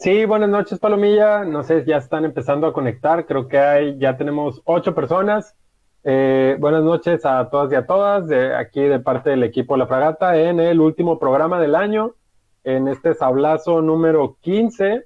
Sí, buenas noches, Palomilla. No sé, ya están empezando a conectar. Creo que hay, ya tenemos ocho personas. Eh, buenas noches a todas y a todas, de aquí de parte del equipo La Fragata, en el último programa del año, en este sablazo número 15,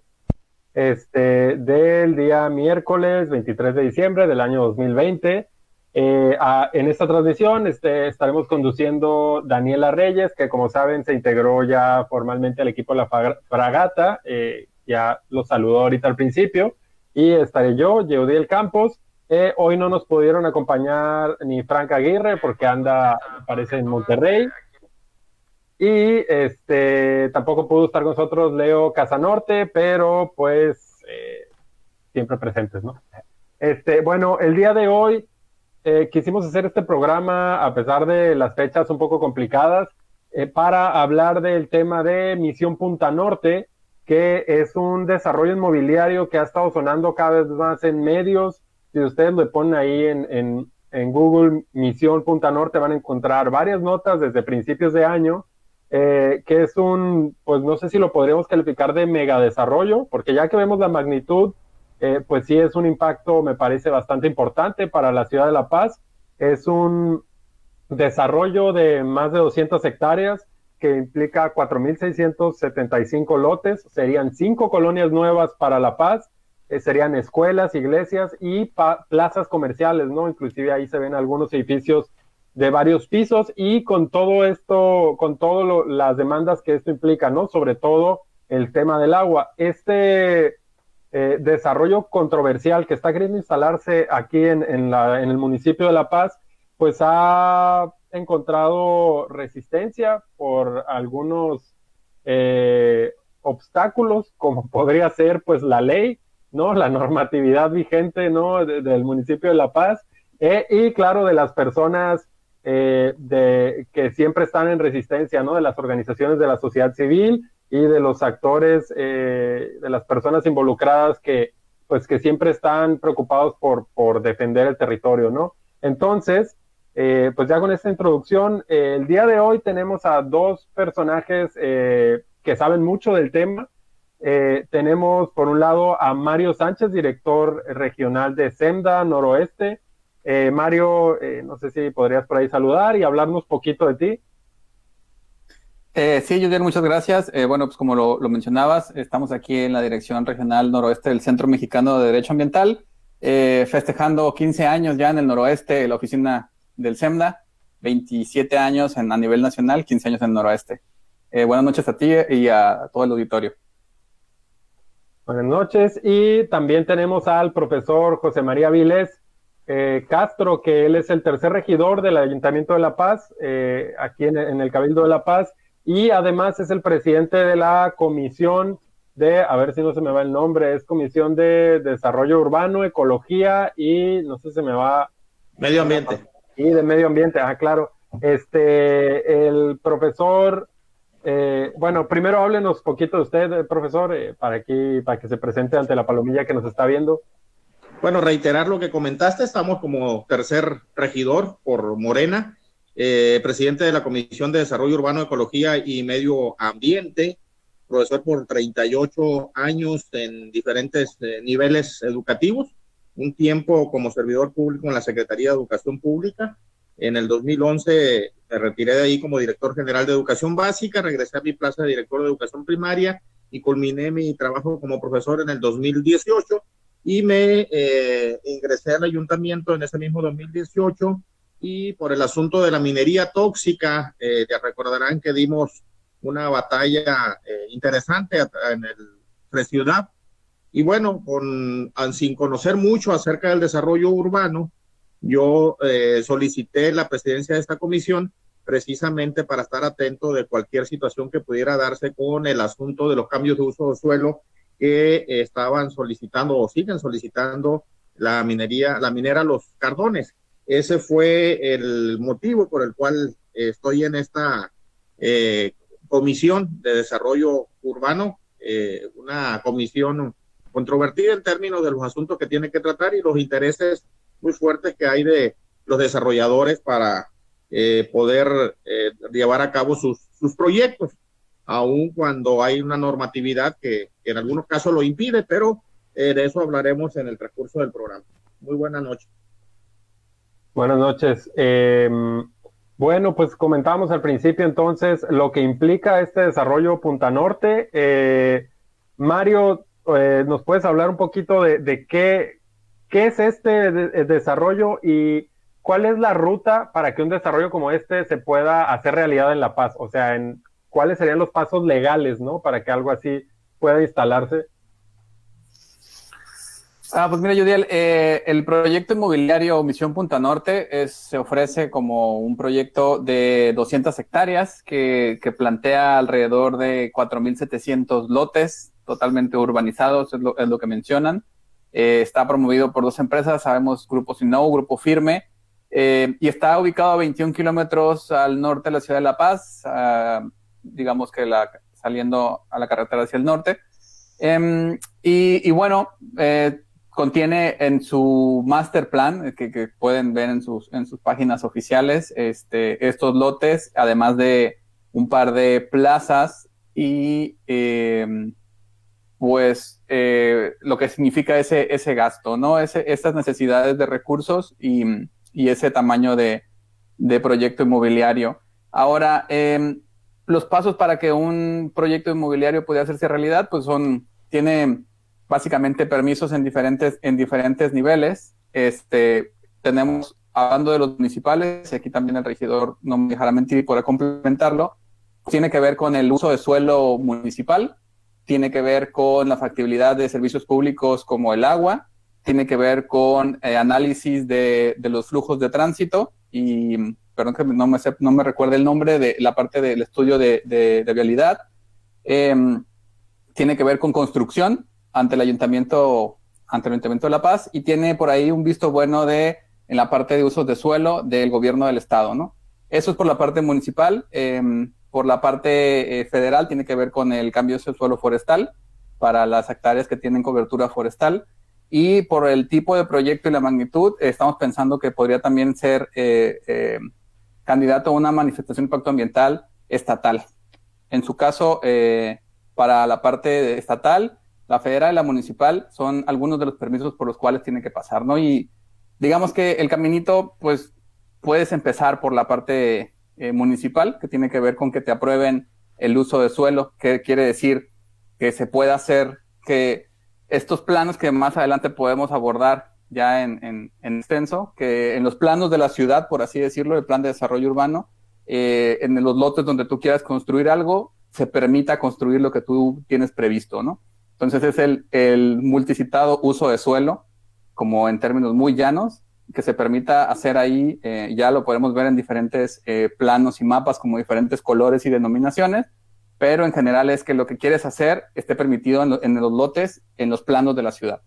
este, del día miércoles 23 de diciembre del año 2020. Eh, en esta transmisión este, estaremos conduciendo Daniela Reyes, que como saben se integró ya formalmente al equipo La Fragata. Eh, ya lo saludó ahorita al principio, y estaré yo, Yehudiel Campos. Eh, hoy no nos pudieron acompañar ni Frank Aguirre porque anda, parece, en Monterrey. Y este tampoco pudo estar con nosotros Leo Casanorte, pero pues eh, siempre presentes, ¿no? Este, bueno, el día de hoy eh, quisimos hacer este programa a pesar de las fechas un poco complicadas para hablar del tema de Misión Punta Norte, que es un desarrollo inmobiliario que ha estado sonando cada vez más en medios. Si ustedes le ponen ahí en, en, Google Misión Punta Norte, van a encontrar varias notas desde principios de año, eh, que es un, pues no sé si lo podríamos calificar de mega desarrollo, porque ya que vemos la magnitud, eh, pues sí es un impacto, me parece bastante importante para la ciudad de La Paz. Es un desarrollo de más de 200 hectáreas que implica 4.675 lotes, serían cinco colonias nuevas para La Paz, eh, serían escuelas, iglesias y plazas comerciales, ¿no? Inclusive ahí se ven algunos edificios de varios pisos y con todo esto, con todas las demandas que esto implica, ¿no? Sobre todo el tema del agua. Este eh, desarrollo controversial que está queriendo instalarse aquí en, en, en el municipio de La Paz, pues ha encontrado resistencia por algunos eh, obstáculos, como podría ser pues la ley, ¿no? La normatividad vigente, ¿no? del municipio de La Paz, eh, y claro, de las personas eh, de, que siempre están en resistencia, ¿no? De las organizaciones de la sociedad civil y de los actores, de las personas involucradas que, pues, que siempre están preocupados por, por defender el territorio, ¿no? Entonces, eh, pues ya con esta introducción, eh, el día de hoy tenemos a dos personajes eh, que saben mucho del tema. tenemos por un lado a Mario Sánchez, director regional de SEMDA Noroeste. Mario, no sé si podrías por ahí saludar y hablarnos poquito de ti. sí, Julián, muchas gracias. bueno, pues como lo, lo, mencionabas, estamos aquí en la Dirección Regional Noroeste del Centro Mexicano de Derecho Ambiental, festejando 15 años ya en el noroeste, la oficina del SEMDA, 27 años en, a nivel nacional, 15 años en el noroeste. Eh, buenas noches a ti y a todo el auditorio. Buenas noches. Y también tenemos al profesor José María Viles eh, Castro, que él es el tercer regidor del Ayuntamiento de La Paz, eh, aquí en, en, el Cabildo de La Paz, y además es el presidente de la comisión de, a ver si no se me va el nombre, es Comisión de Desarrollo Urbano, Ecología y no sé si se me va. Medio Ambiente. Y de medio ambiente, ah, claro. Este, el profesor, eh, bueno, primero háblenos poquito de usted, eh, profesor, eh, para aquí, para que se presente ante la palomilla que nos está viendo. Bueno, reiterar lo que comentaste, estamos como tercer regidor por Morena, presidente de la Comisión de Desarrollo Urbano, Ecología y Medio Ambiente, profesor por 38 años en diferentes niveles educativos un tiempo como servidor público en la Secretaría de Educación Pública. En el 2011 me retiré de ahí como director general de Educación Básica, regresé a mi plaza de director de Educación Primaria y culminé mi trabajo como profesor en el 2018 y me eh, ingresé al ayuntamiento en ese mismo 2018 y por el asunto de la minería tóxica, eh, recordarán que dimos una batalla eh, interesante en el ciudad y bueno, con, sin conocer mucho acerca del desarrollo urbano, yo eh, solicité la presidencia de esta comisión precisamente para estar atento de cualquier situación que pudiera darse con el asunto de los cambios de uso de suelo que estaban solicitando o siguen solicitando la minería, la minera Los Cardones. Ese fue el motivo por el cual estoy en esta eh, comisión de desarrollo urbano, eh, una comisión controvertida en términos de los asuntos que tiene que tratar y los intereses muy fuertes que hay de los desarrolladores para eh, poder eh, llevar a cabo sus, sus proyectos. aun cuando hay una normatividad que, en algunos casos lo impide, pero eh, de eso hablaremos en el transcurso del programa. Muy buenas noches. Buenas noches. Em, bueno, pues comentábamos al principio entonces lo que implica este desarrollo Punta Norte. Eh, Mario, eh, ¿nos puedes hablar un poquito de, qué, es este desarrollo y cuál es la ruta para que un desarrollo como este se pueda hacer realidad en La Paz? O sea, en, ¿cuáles serían los pasos legales, ¿no? Para que algo así pueda instalarse. Ah, pues mira, Judiel, eh, el proyecto inmobiliario Misión Punta Norte se ofrece como un proyecto de 200 hectáreas que, plantea alrededor de 4.700 lotes totalmente urbanizados, es lo, que mencionan. Eh, está promovido por dos empresas, sabemos Grupo Sinow, Grupo Firme, eh, y está ubicado a 21 kilómetros al norte de la ciudad de La Paz, digamos que la, saliendo a la carretera hacia el norte. Em, y, bueno, eh, contiene en su master plan, que, pueden ver en sus, en sus páginas oficiales, este, estos lotes, además de un par de plazas y em, pues eh, lo que significa ese, ese gasto, ¿no? Ese, esas necesidades de recursos y, y ese tamaño de, de proyecto inmobiliario. Ahora, eh, los pasos para que un proyecto inmobiliario pueda hacerse realidad, pues son, tiene básicamente permisos en diferentes, en diferentes niveles. Este, tenemos, hablando de los municipales, aquí también el regidor no me dejará mentir y podrá complementarlo, tiene que ver con el uso de suelo municipal, tiene que ver con la factibilidad de servicios públicos como el agua, tiene que ver con eh, análisis de, los flujos de tránsito y perdón que no me, no me recuerdo el nombre de la parte del estudio de, de, vialidad, em, tiene que ver con construcción ante el ayuntamiento, ante el ayuntamiento de La Paz y tiene por ahí un visto bueno de en la parte de usos de suelo del gobierno del estado, ¿no? Eso es por la parte municipal. Em, por la parte eh, federal tiene que ver con el cambio de suelo forestal para las hectáreas que tienen cobertura forestal. Y por el tipo de proyecto y la magnitud, estamos pensando que podría también ser eh, eh, candidato a una manifestación de impacto ambiental estatal. En su caso, para la parte estatal, la federal y la municipal son algunos de los permisos por los cuales tiene que pasar, ¿no? Y digamos que el caminito, pues, puedes empezar por la parte eh, municipal, que tiene que ver con que te aprueben el uso de suelo, que quiere decir que se pueda hacer que estos planos que más adelante podemos abordar ya en, en, extenso, que en los planos de la ciudad, por así decirlo, el plan de desarrollo urbano, eh, en los lotes donde tú quieras construir algo, se permita construir lo que tú tienes previsto, ¿no? Entonces es el, el multicitado uso de suelo, como en términos muy llanos, que se permita hacer ahí, eh, ya lo podemos ver en diferentes eh, planos y mapas, como diferentes colores y denominaciones, pero en general es que lo que quieres hacer esté permitido en, en los lotes, en los planos de la ciudad.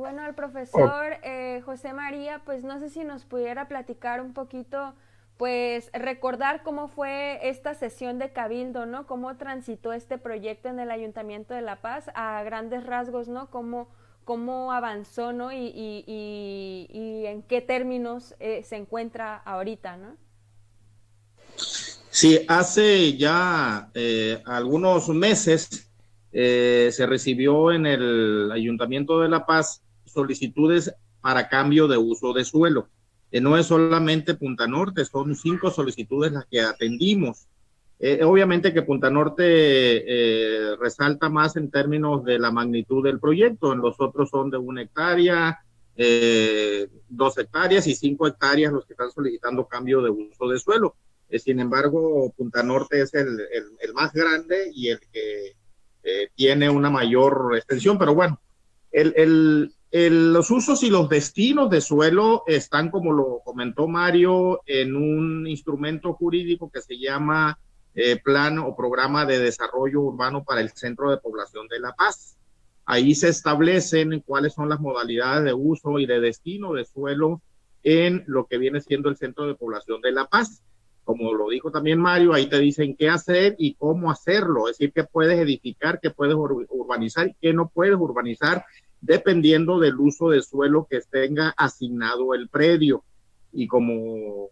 bueno, el profesor eh, José María, pues no sé si nos pudiera platicar un poquito, pues recordar cómo fue esta sesión de Cabildo, ¿no? Cómo transitó este proyecto en el Ayuntamiento de La Paz a grandes rasgos, ¿no? Cómo, cómo avanzó, ¿no? Y, y, en qué términos eh, se encuentra ahorita, ¿no? Sí, hace ya eh, algunos meses se recibió en el Ayuntamiento de La Paz solicitudes para cambio de uso de suelo. Eh, no es solamente Punta Norte, son cinco solicitudes las que atendimos. Eh, obviamente que Punta Norte eh, resalta más en términos de la magnitud del proyecto, en los otros son de una hectárea, dos hectáreas y cinco hectáreas los que están solicitando cambio de uso de suelo. sin embargo, Punta Norte es el, más grande y el que tiene una mayor extensión, pero bueno, el, los usos y los destinos de suelo están, como lo comentó Mario, en un instrumento jurídico que se llama eh, Plan o Programa de Desarrollo Urbano para el Centro de Población de La Paz. Ahí se establecen cuáles son las modalidades de uso y de destino de suelo en lo que viene siendo el Centro de Población de La Paz. Como lo dijo también Mario, ahí te dicen qué hacer y cómo hacerlo, es decir, qué puedes edificar, qué puedes urbanizar y qué no puedes urbanizar dependiendo del uso de suelo que tenga asignado el predio. Y como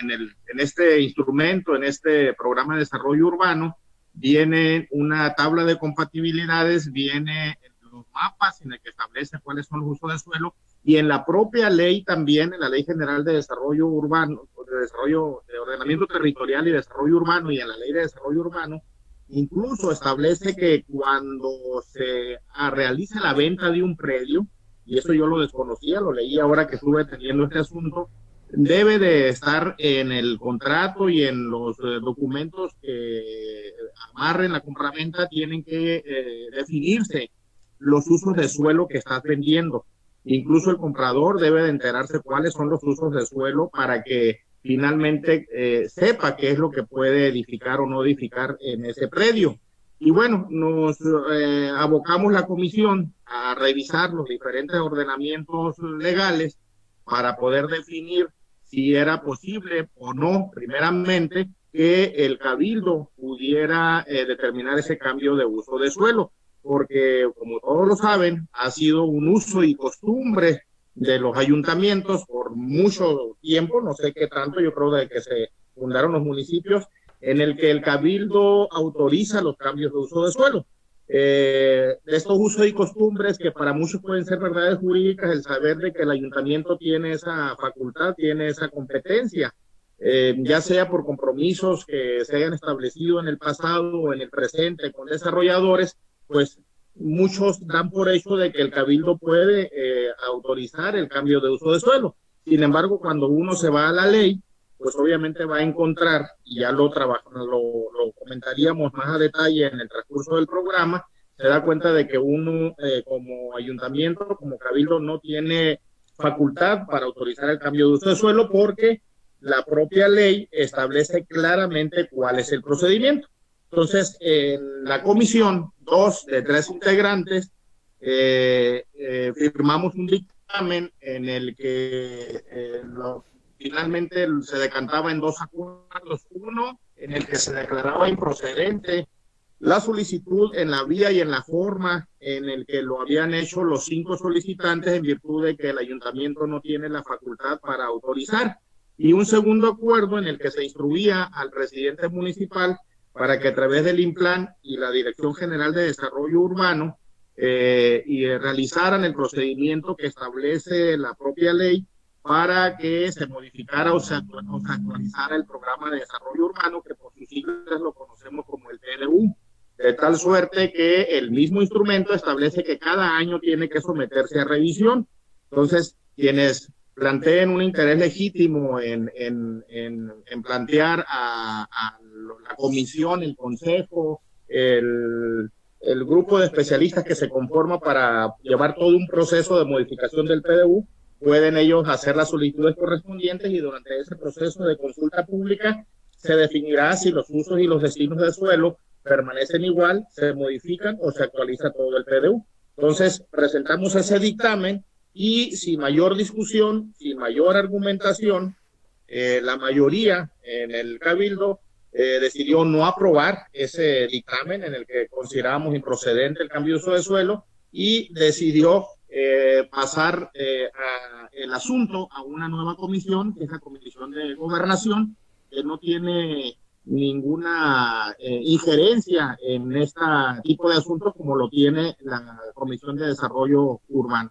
en, en este instrumento, en este programa de desarrollo urbano, viene una tabla de compatibilidades, viene los mapas en el que establece cuáles son los usos de suelo y en la propia ley también, en la Ley General de Desarrollo Urbano, de Desarrollo de Ordenamiento Territorial y Desarrollo Urbano y en la Ley de Desarrollo Urbano, incluso establece que cuando se realice la venta de un predio, y eso yo lo desconocía, lo leí ahora que estuve teniendo este asunto, debe de estar en el contrato y en los eh, documentos que amarren la compraventa, tienen que eh, definirse los usos de suelo que estás vendiendo. Incluso el comprador debe de enterarse cuáles son los usos de suelo para que finalmente eh, sepa qué es lo que puede edificar o no edificar en ese predio. Y bueno, nos eh, abocamos la comisión a revisar los diferentes ordenamientos legales para poder definir si era posible o no, primeramente, que el cabildo pudiera eh, determinar ese cambio de uso de suelo, porque como todos lo saben, ha sido un uso y costumbre de los ayuntamientos por mucho tiempo, no sé qué tanto, yo creo de que se fundaron los municipios, en el que el cabildo autoriza los cambios de uso de suelo. Eh, estos usos y costumbres que para muchos pueden ser verdades jurídicas, el saber de que el ayuntamiento tiene esa facultad, tiene esa competencia, eh, ya sea por compromisos que se hayan establecido en el pasado o en el presente con desarrolladores, pues muchos dan por hecho de que el cabildo puede eh, autorizar el cambio de uso de suelo. Sin embargo, cuando uno se va a la ley, pues obviamente va a encontrar, y ya lo, lo, comentaríamos más a detalle en el transcurso del programa, se da cuenta de que uno eh, como ayuntamiento, como cabildo, no tiene facultad para autorizar el cambio de uso de suelo porque la propia ley establece claramente cuál es el procedimiento. Entonces, en la comisión, dos de tres integrantes, eh, eh, firmamos un dictamen en el que eh, finalmente se decantaba en dos acuerdos. Uno, en el que se declaraba improcedente la solicitud en la vía y en la forma en el que lo habían hecho los cinco solicitantes en virtud de que el ayuntamiento no tiene la facultad para autorizar. Y un segundo acuerdo en el que se instruía al presidente municipal para que a través del IMPLAN y la Dirección General de Desarrollo Urbano eh, y realizaran el procedimiento que establece la propia ley para que se modificara o se, actualizara el programa de desarrollo urbano, que por sus siglas lo conocemos como el PDU, de tal suerte que el mismo instrumento establece que cada año tiene que someterse a revisión. Entonces, quienes planteen un interés legítimo en, en, en, plantear a, la comisión, el consejo, el, el, grupo de especialistas que se conforma para llevar todo un proceso de modificación del PDU, pueden ellos hacer las solicitudes correspondientes y durante ese proceso de consulta pública se definirá si los usos y los destinos del suelo permanecen igual, se modifican o se actualiza todo el PDU. Entonces, presentamos ese dictamen y sin mayor discusión, sin mayor argumentación, eh, la mayoría en el cabildo eh, decidió no aprobar ese dictamen en el que considerábamos improcedente el cambio de uso de suelo y decidió eh, pasar el asunto a una nueva comisión, que es la Comisión de Gobernación, que no tiene ninguna injerencia en este tipo de asuntos como lo tiene la Comisión de Desarrollo Urbano.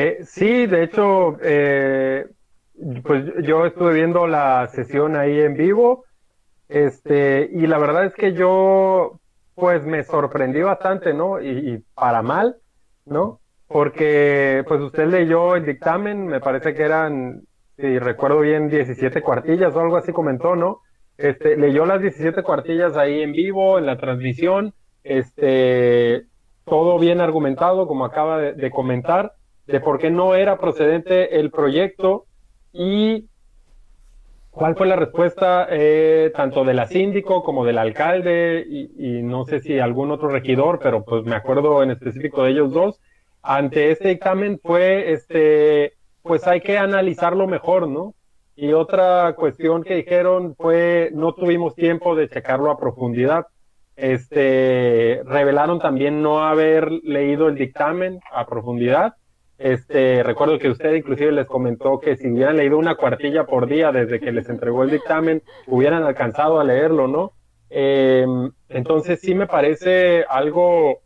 Eh, sí, de hecho, eh, pues yo estuve viendo la sesión ahí en vivo, este, y la verdad es que yo, pues me sorprendí bastante, ¿no? Y, para mal, ¿no? Porque, pues usted leyó el dictamen, me parece que eran, si recuerdo bien, 17 cuartillas o algo así comentó, ¿no? Este, leyó las 17 cuartillas ahí en vivo, en la transmisión, este, todo bien argumentado, como acaba de comentar de por qué no era procedente el proyecto y cuál fue la respuesta eh, tanto de la síndico como del alcalde y, no sé si algún otro regidor, pero pues me acuerdo en específico de ellos dos. Ante este dictamen fue, este, pues hay que analizarlo mejor, ¿no? Y otra cuestión que dijeron fue, no tuvimos tiempo de checarlo a profundidad. Este, revelaron también no haber leído el dictamen a profundidad Este, recuerdo que usted inclusive les comentó que si hubieran leído una cuartilla por día desde que les entregó el dictamen, hubieran alcanzado a leerlo, ¿no? Em, entonces sí me parece algo,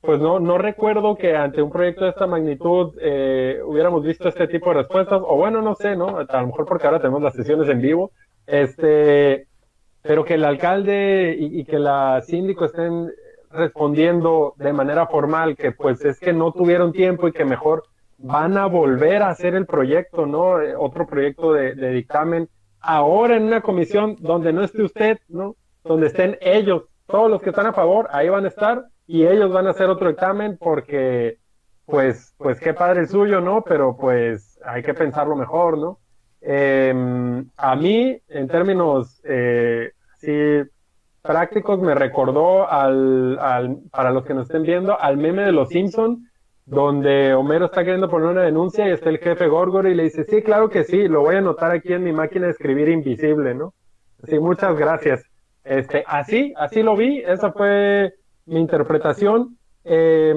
pues no, no recuerdo que ante un proyecto de esta magnitud eh, hubiéramos visto este tipo de respuestas, o bueno, no sé, ¿no? A lo mejor porque ahora tenemos las sesiones en vivo, este, pero que el alcalde y, y que la síndico estén respondiendo de manera formal que pues es que no tuvieron tiempo y que mejor van a volver a hacer el proyecto, ¿no? Eh, otro proyecto de, dictamen ahora en una comisión donde no esté usted, ¿no? Donde estén ellos, todos los que están a favor, ahí van a estar y ellos van a hacer otro examen porque, pues, pues qué padre el suyo, ¿no? Pero pues hay que pensarlo mejor, ¿no? Eh, a mí, en términos, eh, sí, prácticos, me recordó al, al, para los que nos estén viendo, al meme de los Simpson, donde Homero está queriendo poner una denuncia y está el jefe Gorgor y le dice, sí, claro que sí, lo voy a anotar aquí en mi máquina de escribir invisible, ¿no? Sí, muchas gracias. Este, así, así lo vi, esa fue mi interpretación. Eh,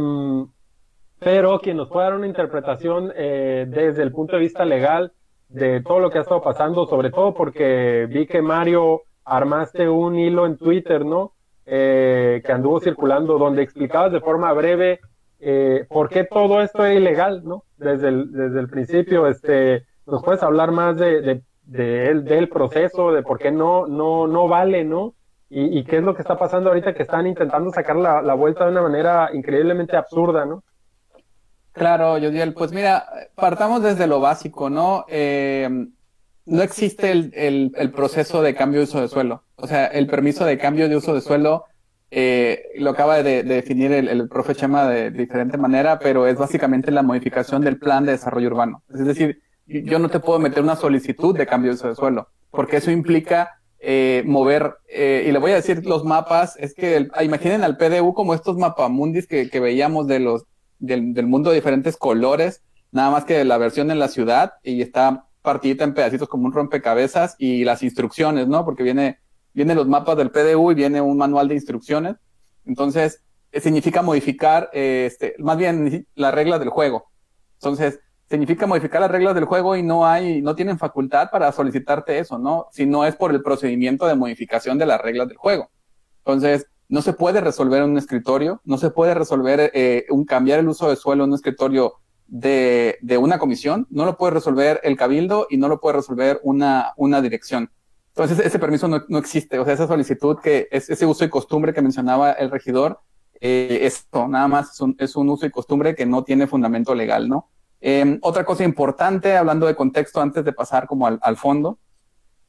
pero quien nos puede dar una interpretación eh, desde el punto de vista legal de todo lo que ha estado pasando, sobre todo porque vi que Mario armaste un hilo en Twitter, ¿no? Eh, que anduvo circulando donde explicabas de forma breve eh, por qué todo esto es ilegal, ¿no? Desde el, desde el principio, este, ¿nos puedes hablar más de, de, de el, del proceso, de por qué no, no, no vale, ¿no? Y, y, qué es lo que está pasando ahorita que están intentando sacar la, la vuelta de una manera increíblemente absurda, ¿no? Claro, Yodiel, pues mira, partamos desde lo básico, ¿no? Eh, no existe el, el, el, proceso de cambio de uso de suelo. O sea, el permiso de cambio de uso de suelo eh, lo acaba de, de definir el, el, profe Chema de, diferente manera, pero es básicamente la modificación del plan de desarrollo urbano. Es decir, yo no te puedo meter una solicitud de cambio de uso de suelo, porque eso implica eh, mover, eh, y le voy a decir los mapas, es que el, imaginen al PDU como estos mapamundis que, que veíamos de los del, del, mundo de diferentes colores, nada más que la versión en la ciudad y está partidita en pedacitos como un rompecabezas y las instrucciones, ¿no? Porque viene, vienen los mapas del PDU y viene un manual de instrucciones. Entonces, eh, significa modificar, eh, este, más bien las reglas del juego. Entonces, significa modificar las reglas del juego y no hay, no tienen facultad para solicitarte eso, ¿no? Si no es por el procedimiento de modificación de las reglas del juego. Entonces, no se puede resolver un escritorio, no se puede resolver eh, un cambiar el uso de suelo en un escritorio de, una comisión, no lo puede resolver el cabildo y no lo puede resolver una, una dirección. Entonces ese permiso no, no existe, o sea, esa solicitud que es ese uso y costumbre que mencionaba el regidor, eh, esto nada más es un, es un, uso y costumbre que no tiene fundamento legal, ¿no? Eh, otra cosa importante, hablando de contexto antes de pasar como al, al fondo,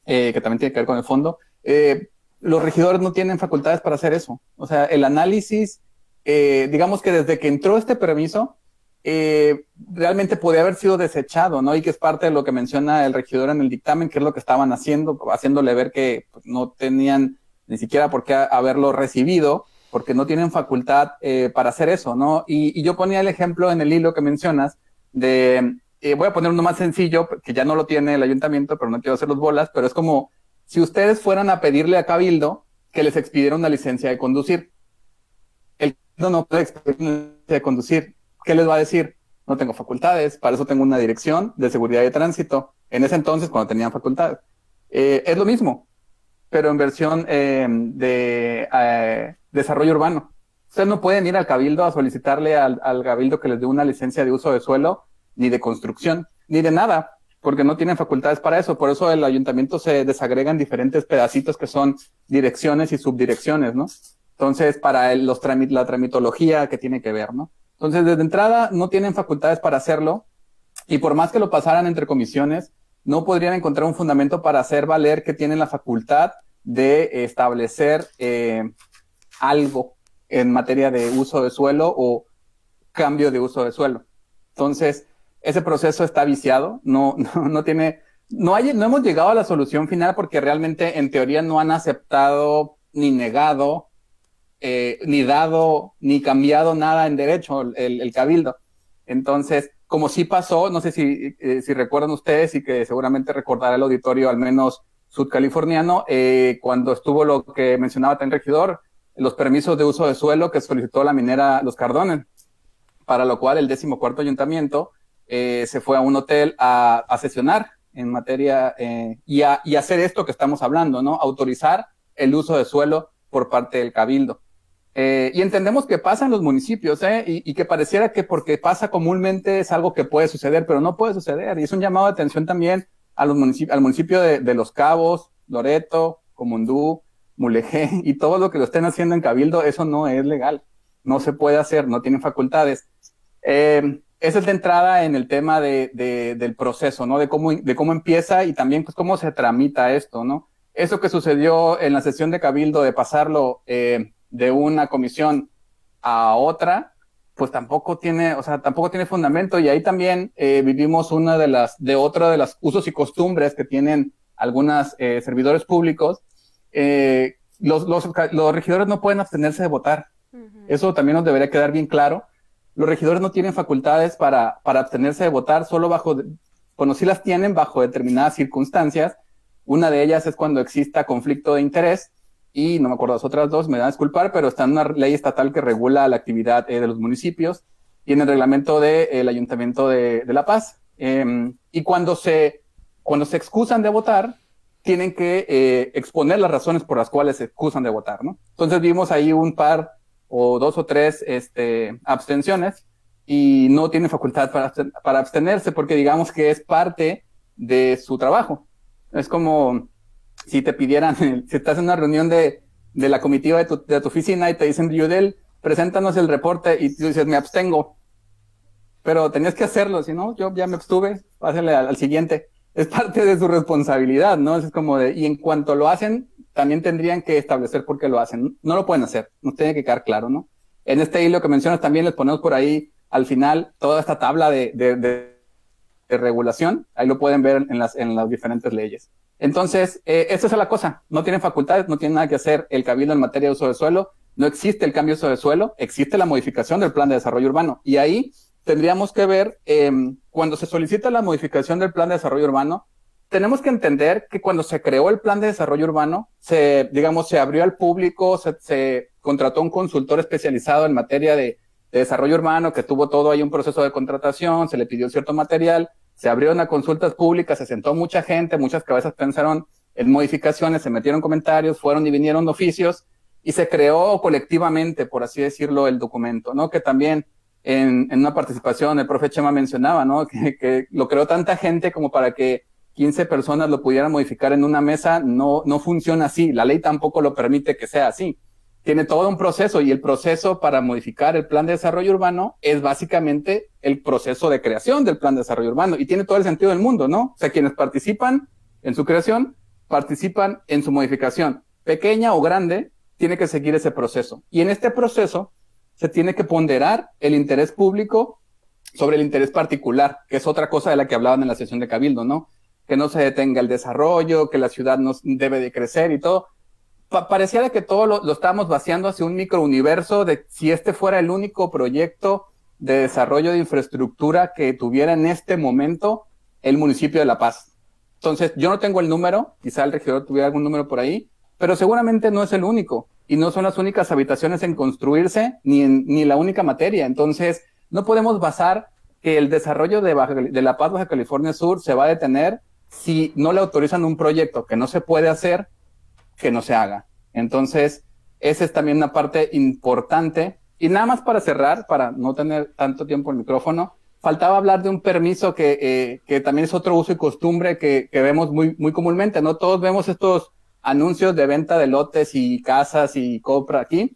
eh, que también tiene que ver con el fondo, eh, los regidores no tienen facultades para hacer eso. O sea, el análisis, eh, digamos que desde que entró este permiso, eh, realmente podía haber sido desechado, ¿no? Y que es parte de lo que menciona el regidor en el dictamen, que es lo que estaban haciendo, haciéndole ver que pues, no tenían ni siquiera por qué haberlo recibido, porque no tienen facultad eh, para hacer eso, ¿no? Y, y, yo ponía el ejemplo en el hilo que mencionas de, eh, voy a poner uno más sencillo, que ya no lo tiene el ayuntamiento, pero no quiero hacer los bolas, pero es como si ustedes fueran a pedirle a Cabildo que les expidiera una licencia de conducir. El Cabildo no puede expedir una licencia de conducir. ¿Qué les va a decir? No tengo facultades, para eso tengo una dirección de seguridad de tránsito. En ese entonces, cuando tenían facultades. Eh, es lo mismo, pero en versión eh, de eh, desarrollo urbano. Ustedes no pueden ir al Cabildo a solicitarle al, Cabildo que les dé una licencia de uso de suelo, ni de construcción, ni de nada porque no tienen facultades para eso. Por eso el ayuntamiento se desagrega en diferentes pedacitos que son direcciones y subdirecciones, ¿no? Entonces, para el, los la tramitología que tiene que ver, ¿no? Entonces, desde entrada, no tienen facultades para hacerlo. Y por más que lo pasaran entre comisiones, no podrían encontrar un fundamento para hacer valer que tienen la facultad de establecer eh, algo en materia de uso de suelo o cambio de uso de suelo. Entonces, ese proceso está viciado, no, no, no tiene, no hay, no hemos llegado a la solución final porque realmente en teoría no han aceptado ni negado, eh, ni dado, ni cambiado nada en derecho el, cabildo. Entonces, como sí pasó, no sé si, eh, si recuerdan ustedes y que seguramente recordará el auditorio al menos sudcaliforniano, eh, cuando estuvo lo que mencionaba también regidor, los permisos de uso de suelo que solicitó la minera Los Cardones para lo cual el decimocuarto ayuntamiento eh, se fue a un hotel a, a sesionar en materia eh, y, a, y hacer esto que estamos hablando, ¿no? Autorizar el uso de suelo por parte del cabildo. Eh, y entendemos que pasa en los municipios, ¿eh? Y, que pareciera que porque pasa comúnmente es algo que puede suceder, pero no puede suceder. Y es un llamado de atención también a los municipios, al municipio de, de Los Cabos, Loreto, Comundú, Mulegé y todo lo que lo estén haciendo en Cabildo, eso no es legal. No se puede hacer, no tienen facultades. Eh, esa es de entrada en el tema de, de, del proceso, ¿no? De cómo, de cómo empieza y también pues, cómo se tramita esto, ¿no? Eso que sucedió en la sesión de Cabildo de pasarlo eh, de una comisión a otra, pues tampoco tiene, o sea, tampoco tiene fundamento y ahí también eh, vivimos una de las, de otra de las usos y costumbres que tienen algunos eh, servidores públicos. Eh, los, los, los, regidores no pueden abstenerse de votar. Uh -huh. Eso también nos debería quedar bien claro. Los regidores no tienen facultades para, para abstenerse de votar, solo bajo, de, bueno, sí las tienen bajo determinadas circunstancias. Una de ellas es cuando exista conflicto de interés y no me acuerdo las otras dos, me dan a disculpar, pero está en una ley estatal que regula la actividad eh, de los municipios y en el reglamento del de, Ayuntamiento de, de, La Paz. Eh, y cuando se, cuando se excusan de votar, tienen que eh, exponer las razones por las cuales se excusan de votar, ¿no? Entonces vimos ahí un par o dos o tres este, abstenciones y no tienen facultad para, para abstenerse porque digamos que es parte de su trabajo. Es como si te pidieran, si estás en una reunión de, de la comitiva de tu, de tu oficina y te dicen, Yudel, preséntanos el reporte y tú dices, me abstengo. Pero tenías que hacerlo, si no, yo ya me abstuve, pásale al, al siguiente es parte de su responsabilidad, ¿no? Es como de, y en cuanto lo hacen, también tendrían que establecer por qué lo hacen. No lo pueden hacer, nos tiene que quedar claro, ¿no? En este hilo que mencionas también les ponemos por ahí al final toda esta tabla de, de, de, regulación, ahí lo pueden ver en las, en las diferentes leyes. Entonces, eh, esta es la cosa, no tienen facultades, no tienen nada que hacer el cabildo en materia de uso de suelo, no existe el cambio de uso de suelo, existe la modificación del plan de desarrollo urbano. Y ahí tendríamos que ver, eh, cuando se solicita la modificación del plan de desarrollo urbano, tenemos que entender que cuando se creó el plan de desarrollo urbano, se, digamos, se abrió al público, se, se contrató un consultor especializado en materia de, desarrollo urbano, que tuvo todo ahí un proceso de contratación, se le pidió cierto material, se abrieron a consultas públicas, se sentó mucha gente, muchas cabezas pensaron en modificaciones, se metieron comentarios, fueron y vinieron oficios, y se creó colectivamente, por así decirlo, el documento, ¿no? Que también en, en, una participación, el profe Chema mencionaba, ¿no? Que, que, lo creó tanta gente como para que 15 personas lo pudieran modificar en una mesa. No, no funciona así. La ley tampoco lo permite que sea así. Tiene todo un proceso y el proceso para modificar el plan de desarrollo urbano es básicamente el proceso de creación del plan de desarrollo urbano y tiene todo el sentido del mundo, ¿no? O sea, quienes participan en su creación, participan en su modificación. Pequeña o grande, tiene que seguir ese proceso. Y en este proceso, se tiene que ponderar el interés público sobre el interés particular, que es otra cosa de la que hablaban en la sesión de Cabildo, ¿no? Que no se detenga el desarrollo, que la ciudad no debe de crecer y todo. Pa pareciera que todo lo, estamos vaciando hacia un microuniverso de si este fuera el único proyecto de desarrollo de infraestructura que tuviera en este momento el municipio de La Paz. Entonces, yo no tengo el número, quizá el regidor tuviera algún número por ahí, pero seguramente no es el único y no son las únicas habitaciones en construirse ni, en, ni la única materia. Entonces, no podemos basar que el desarrollo de, Baja, de La Paz, Baja California Sur se va a detener si no le autorizan un proyecto que no se puede hacer, que no se haga. Entonces, esa es también una parte importante. Y nada más para cerrar, para no tener tanto tiempo el micrófono, faltaba hablar de un permiso que, eh, que también es otro uso y costumbre que, que vemos muy, muy comúnmente, ¿no? Todos vemos estos anuncios de venta de lotes y casas y compra aquí.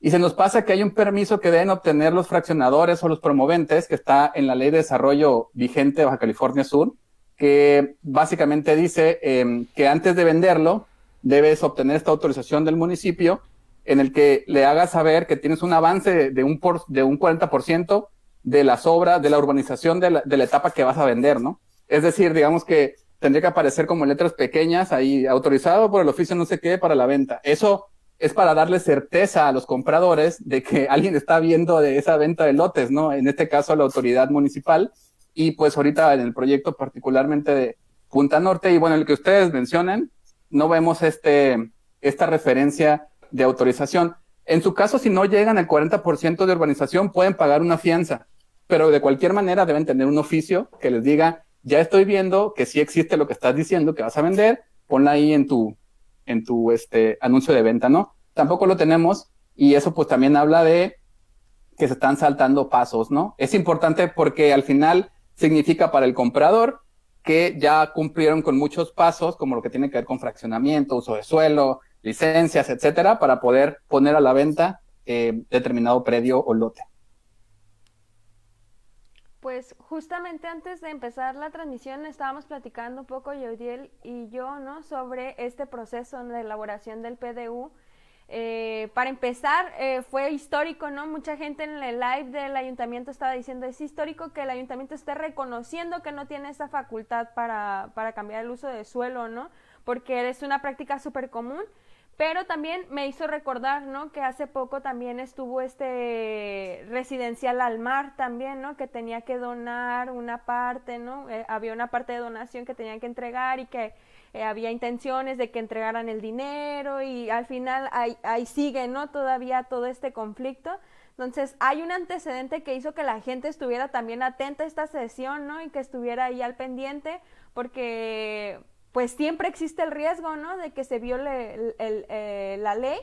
Y se nos pasa que hay un permiso que deben obtener los fraccionadores o los promoventes que está en la ley de desarrollo vigente de Baja California Sur, que básicamente dice eh, que antes de venderlo debes obtener esta autorización del municipio en el que le hagas saber que tienes un avance de, un, por, de un 40% de las obras, de la urbanización de la, de la etapa que vas a vender, ¿no? Es decir, digamos que tendría que aparecer como letras pequeñas ahí, autorizado por el oficio no sé qué para la venta. Eso es para darle certeza a los compradores de que alguien está viendo de esa venta de lotes, ¿no? En este caso, la autoridad municipal. Y pues ahorita en el proyecto particularmente de Punta Norte, y bueno, el que ustedes mencionan, no vemos este, esta referencia de autorización. En su caso, si no llegan al 40% de urbanización, pueden pagar una fianza, pero de cualquier manera deben tener un oficio que les diga, ya estoy viendo que sí existe lo que estás diciendo que vas a vender, ponla ahí en tu, en tu este, anuncio de venta, ¿no? Tampoco lo tenemos y eso pues también habla de que se están saltando pasos, ¿no? Es importante porque al final significa para el comprador que ya cumplieron con muchos pasos, como lo que tiene que ver con fraccionamiento, uso de suelo, licencias, etcétera, para poder poner a la venta eh, determinado predio o lote. Pues justamente antes de empezar la transmisión estábamos platicando un poco Yodiel y yo, ¿no? Sobre este proceso de elaboración del PDU eh, para empezar, eh, fue histórico, ¿no? Mucha gente en el live del ayuntamiento estaba diciendo, es histórico que el ayuntamiento esté reconociendo que no tiene esa facultad para, para cambiar el uso de suelo, ¿no? Porque es una práctica súper común. Pero también me hizo recordar, ¿no? Que hace poco también estuvo este residencial al mar también, ¿no? Que tenía que donar una parte, ¿no? Eh, había una parte de donación que tenían que entregar y que eh, había intenciones de que entregaran el dinero y al final ahí, sigue, ¿no? Todavía todo este conflicto. Entonces, hay un antecedente que hizo que la gente estuviera también atenta a esta sesión, ¿no? Y que estuviera ahí al pendiente, porque pues siempre existe el riesgo, ¿no? De que se viole eh, la ley.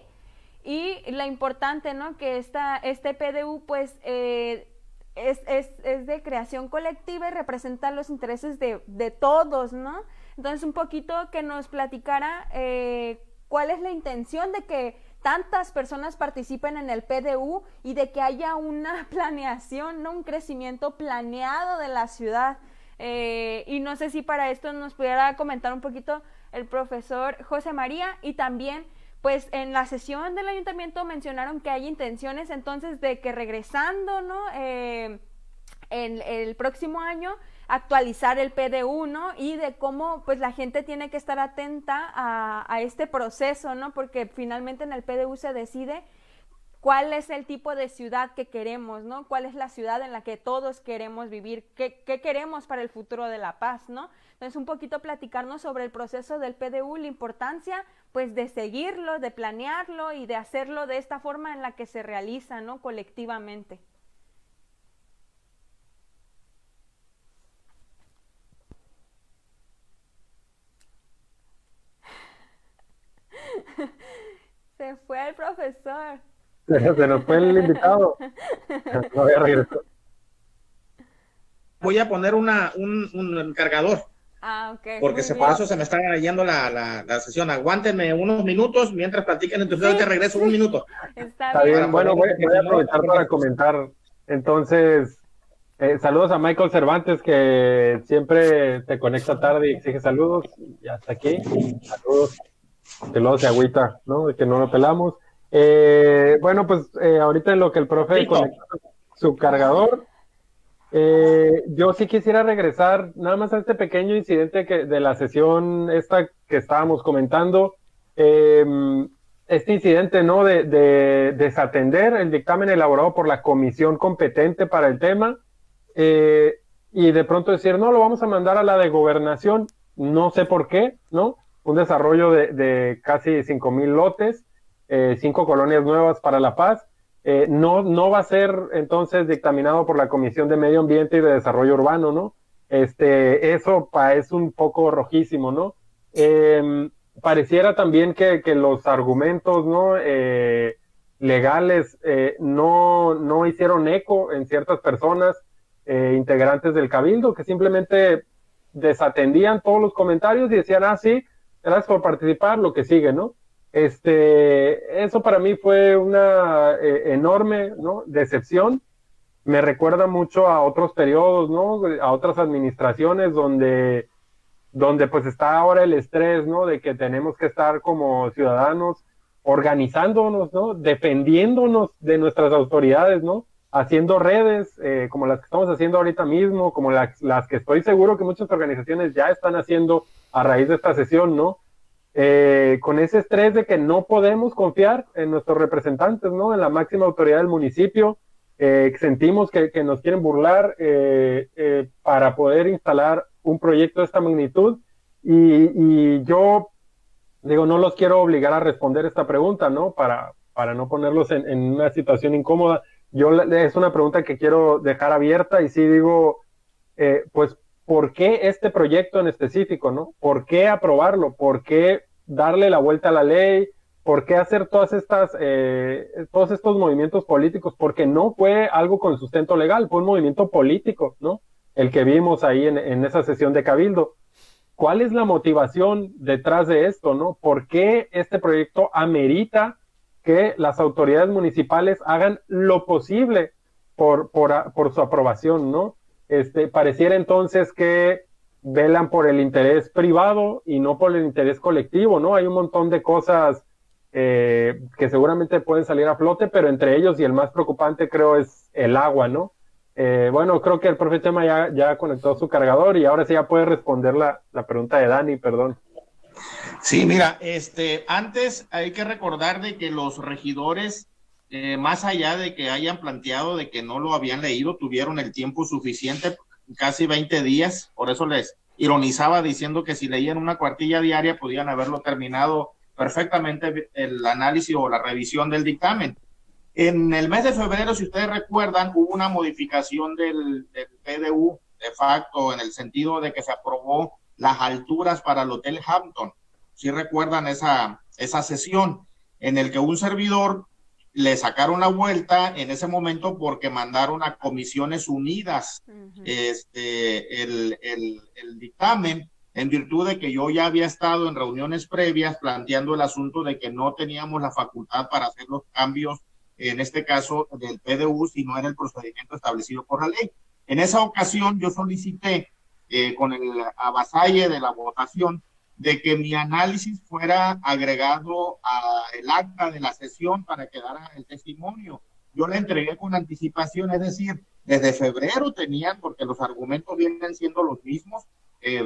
Y la importante, ¿no? Que esta, este PDU, pues, eh, es, es, es, de creación colectiva y representa los intereses de, de todos, ¿no? Entonces, un poquito que nos platicara eh, cuál es la intención de que tantas personas participen en el PDU y de que haya una planeación, ¿no? un crecimiento planeado de la ciudad. Eh, y no sé si para esto nos pudiera comentar un poquito el profesor José María y también pues en la sesión del ayuntamiento mencionaron que hay intenciones entonces de que regresando, ¿no? Eh, en el próximo año actualizar el PDU, ¿no? Y de cómo pues la gente tiene que estar atenta a, este proceso, ¿no? Porque finalmente en el PDU se decide cuál es el tipo de ciudad que queremos, ¿no? ¿Cuál es la ciudad en la que todos queremos vivir? ¿Qué, qué queremos para el futuro de la paz, ¿no? Entonces, un poquito platicarnos sobre el proceso del PDU, la importancia, pues, de seguirlo, de planearlo y de hacerlo de esta forma en la que se realiza, ¿no? Colectivamente. Se fue el profesor. Se nos fue el invitado. No voy a regresar. Voy a poner una, un, un cargador. Ah, ok. Porque se pasó, se me está yendo la, la, la, sesión. Aguántenme unos minutos mientras platiquen entre ustedes, sí. que regreso un minuto. Está, bien. Bueno, voy, voy, a aprovechar para comentar. Entonces, eh, saludos a Michael Cervantes, que siempre te conecta tarde y exige saludos. Y hasta aquí. Saludos que luego se agüita, ¿no? De que no lo pelamos. Eh, bueno, pues eh, ahorita en lo que el profe conecta su cargador, eh, yo sí quisiera regresar nada más a este pequeño incidente que de la sesión esta que estábamos comentando. Em, este incidente, ¿no? De, de, desatender el dictamen elaborado por la comisión competente para el tema eh, y de pronto decir, no, lo vamos a mandar a la de gobernación, no sé por qué, ¿no? Un desarrollo de, de casi mil lotes, eh, cinco colonias nuevas para La Paz. Eh, no, no va a ser entonces dictaminado por la Comisión de Medio Ambiente y de Desarrollo Urbano, ¿no? Este, eso es un poco rojísimo, ¿no? Eh, pareciera también que, que, los argumentos, ¿no? Eh, legales eh, no, no hicieron eco en ciertas personas integrantes del cabildo que simplemente desatendían todos los comentarios y decían, ah, sí, gracias por participar, lo que sigue, ¿no? Este, eso para mí fue una eh, enorme, ¿no? Decepción. Me recuerda mucho a otros periodos, ¿no? A otras administraciones donde, donde pues está ahora el estrés, ¿no? De que tenemos que estar como ciudadanos organizándonos, ¿no? Defendiéndonos de nuestras autoridades, ¿no? Haciendo redes eh, como las que estamos haciendo ahorita mismo, como las, que estoy seguro que muchas organizaciones ya están haciendo a raíz de esta sesión, ¿no? Eh, con ese estrés de que no podemos confiar en nuestros representantes, ¿no? En la máxima autoridad del municipio, eh, sentimos que, nos quieren burlar para poder instalar un proyecto de esta magnitud y, y, yo digo, no los quiero obligar a responder esta pregunta, ¿no? Para, para no ponerlos en, una situación incómoda, yo es una pregunta que quiero dejar abierta y sí digo, eh, pues, ¿por qué este proyecto en específico, no? ¿Por qué aprobarlo? ¿Por qué darle la vuelta a la ley? ¿Por qué hacer todas estas, eh, todos estos movimientos políticos? Porque no fue algo con sustento legal, fue un movimiento político, ¿no? El que vimos ahí en, en esa sesión de Cabildo. ¿Cuál es la motivación detrás de esto, no? ¿Por qué este proyecto amerita que las autoridades municipales hagan lo posible por, por, su aprobación, ¿no? Este, pareciera entonces que velan por el interés privado y no por el interés colectivo, ¿no? Hay un montón de cosas eh, que seguramente pueden salir a flote, pero entre ellos y el más preocupante creo es el agua, ¿no? Eh, bueno, creo que el profe Chema ya, ya conectó su cargador y ahora sí ya puede responder la, la pregunta de Dani, perdón. Sí, mira, este, antes hay que recordar de que los regidores, eh, más allá de que hayan planteado de que no lo habían leído, tuvieron el tiempo suficiente, casi 20 días, por eso les ironizaba diciendo que si leían una cuartilla diaria podían haberlo terminado perfectamente el análisis o la revisión del dictamen. En el mes de febrero, si ustedes recuerdan, hubo una modificación del, del PDU de facto en el sentido de que se aprobó las alturas para el Hotel Hampton. Si recuerdan esa, esa sesión en el que un servidor le sacaron la vuelta en ese momento porque mandaron a comisiones unidas este, el, el, el, dictamen en virtud de que yo ya había estado en reuniones previas planteando el asunto de que no teníamos la facultad para hacer los cambios, en este caso del PDU, si no era el procedimiento establecido por la ley. En esa ocasión yo solicité eh, con el avasalle de la votación de que mi análisis fuera agregado al acta de la sesión para que dara el testimonio. Yo le entregué con anticipación, es decir, desde febrero tenían, porque los argumentos vienen siendo los mismos, eh,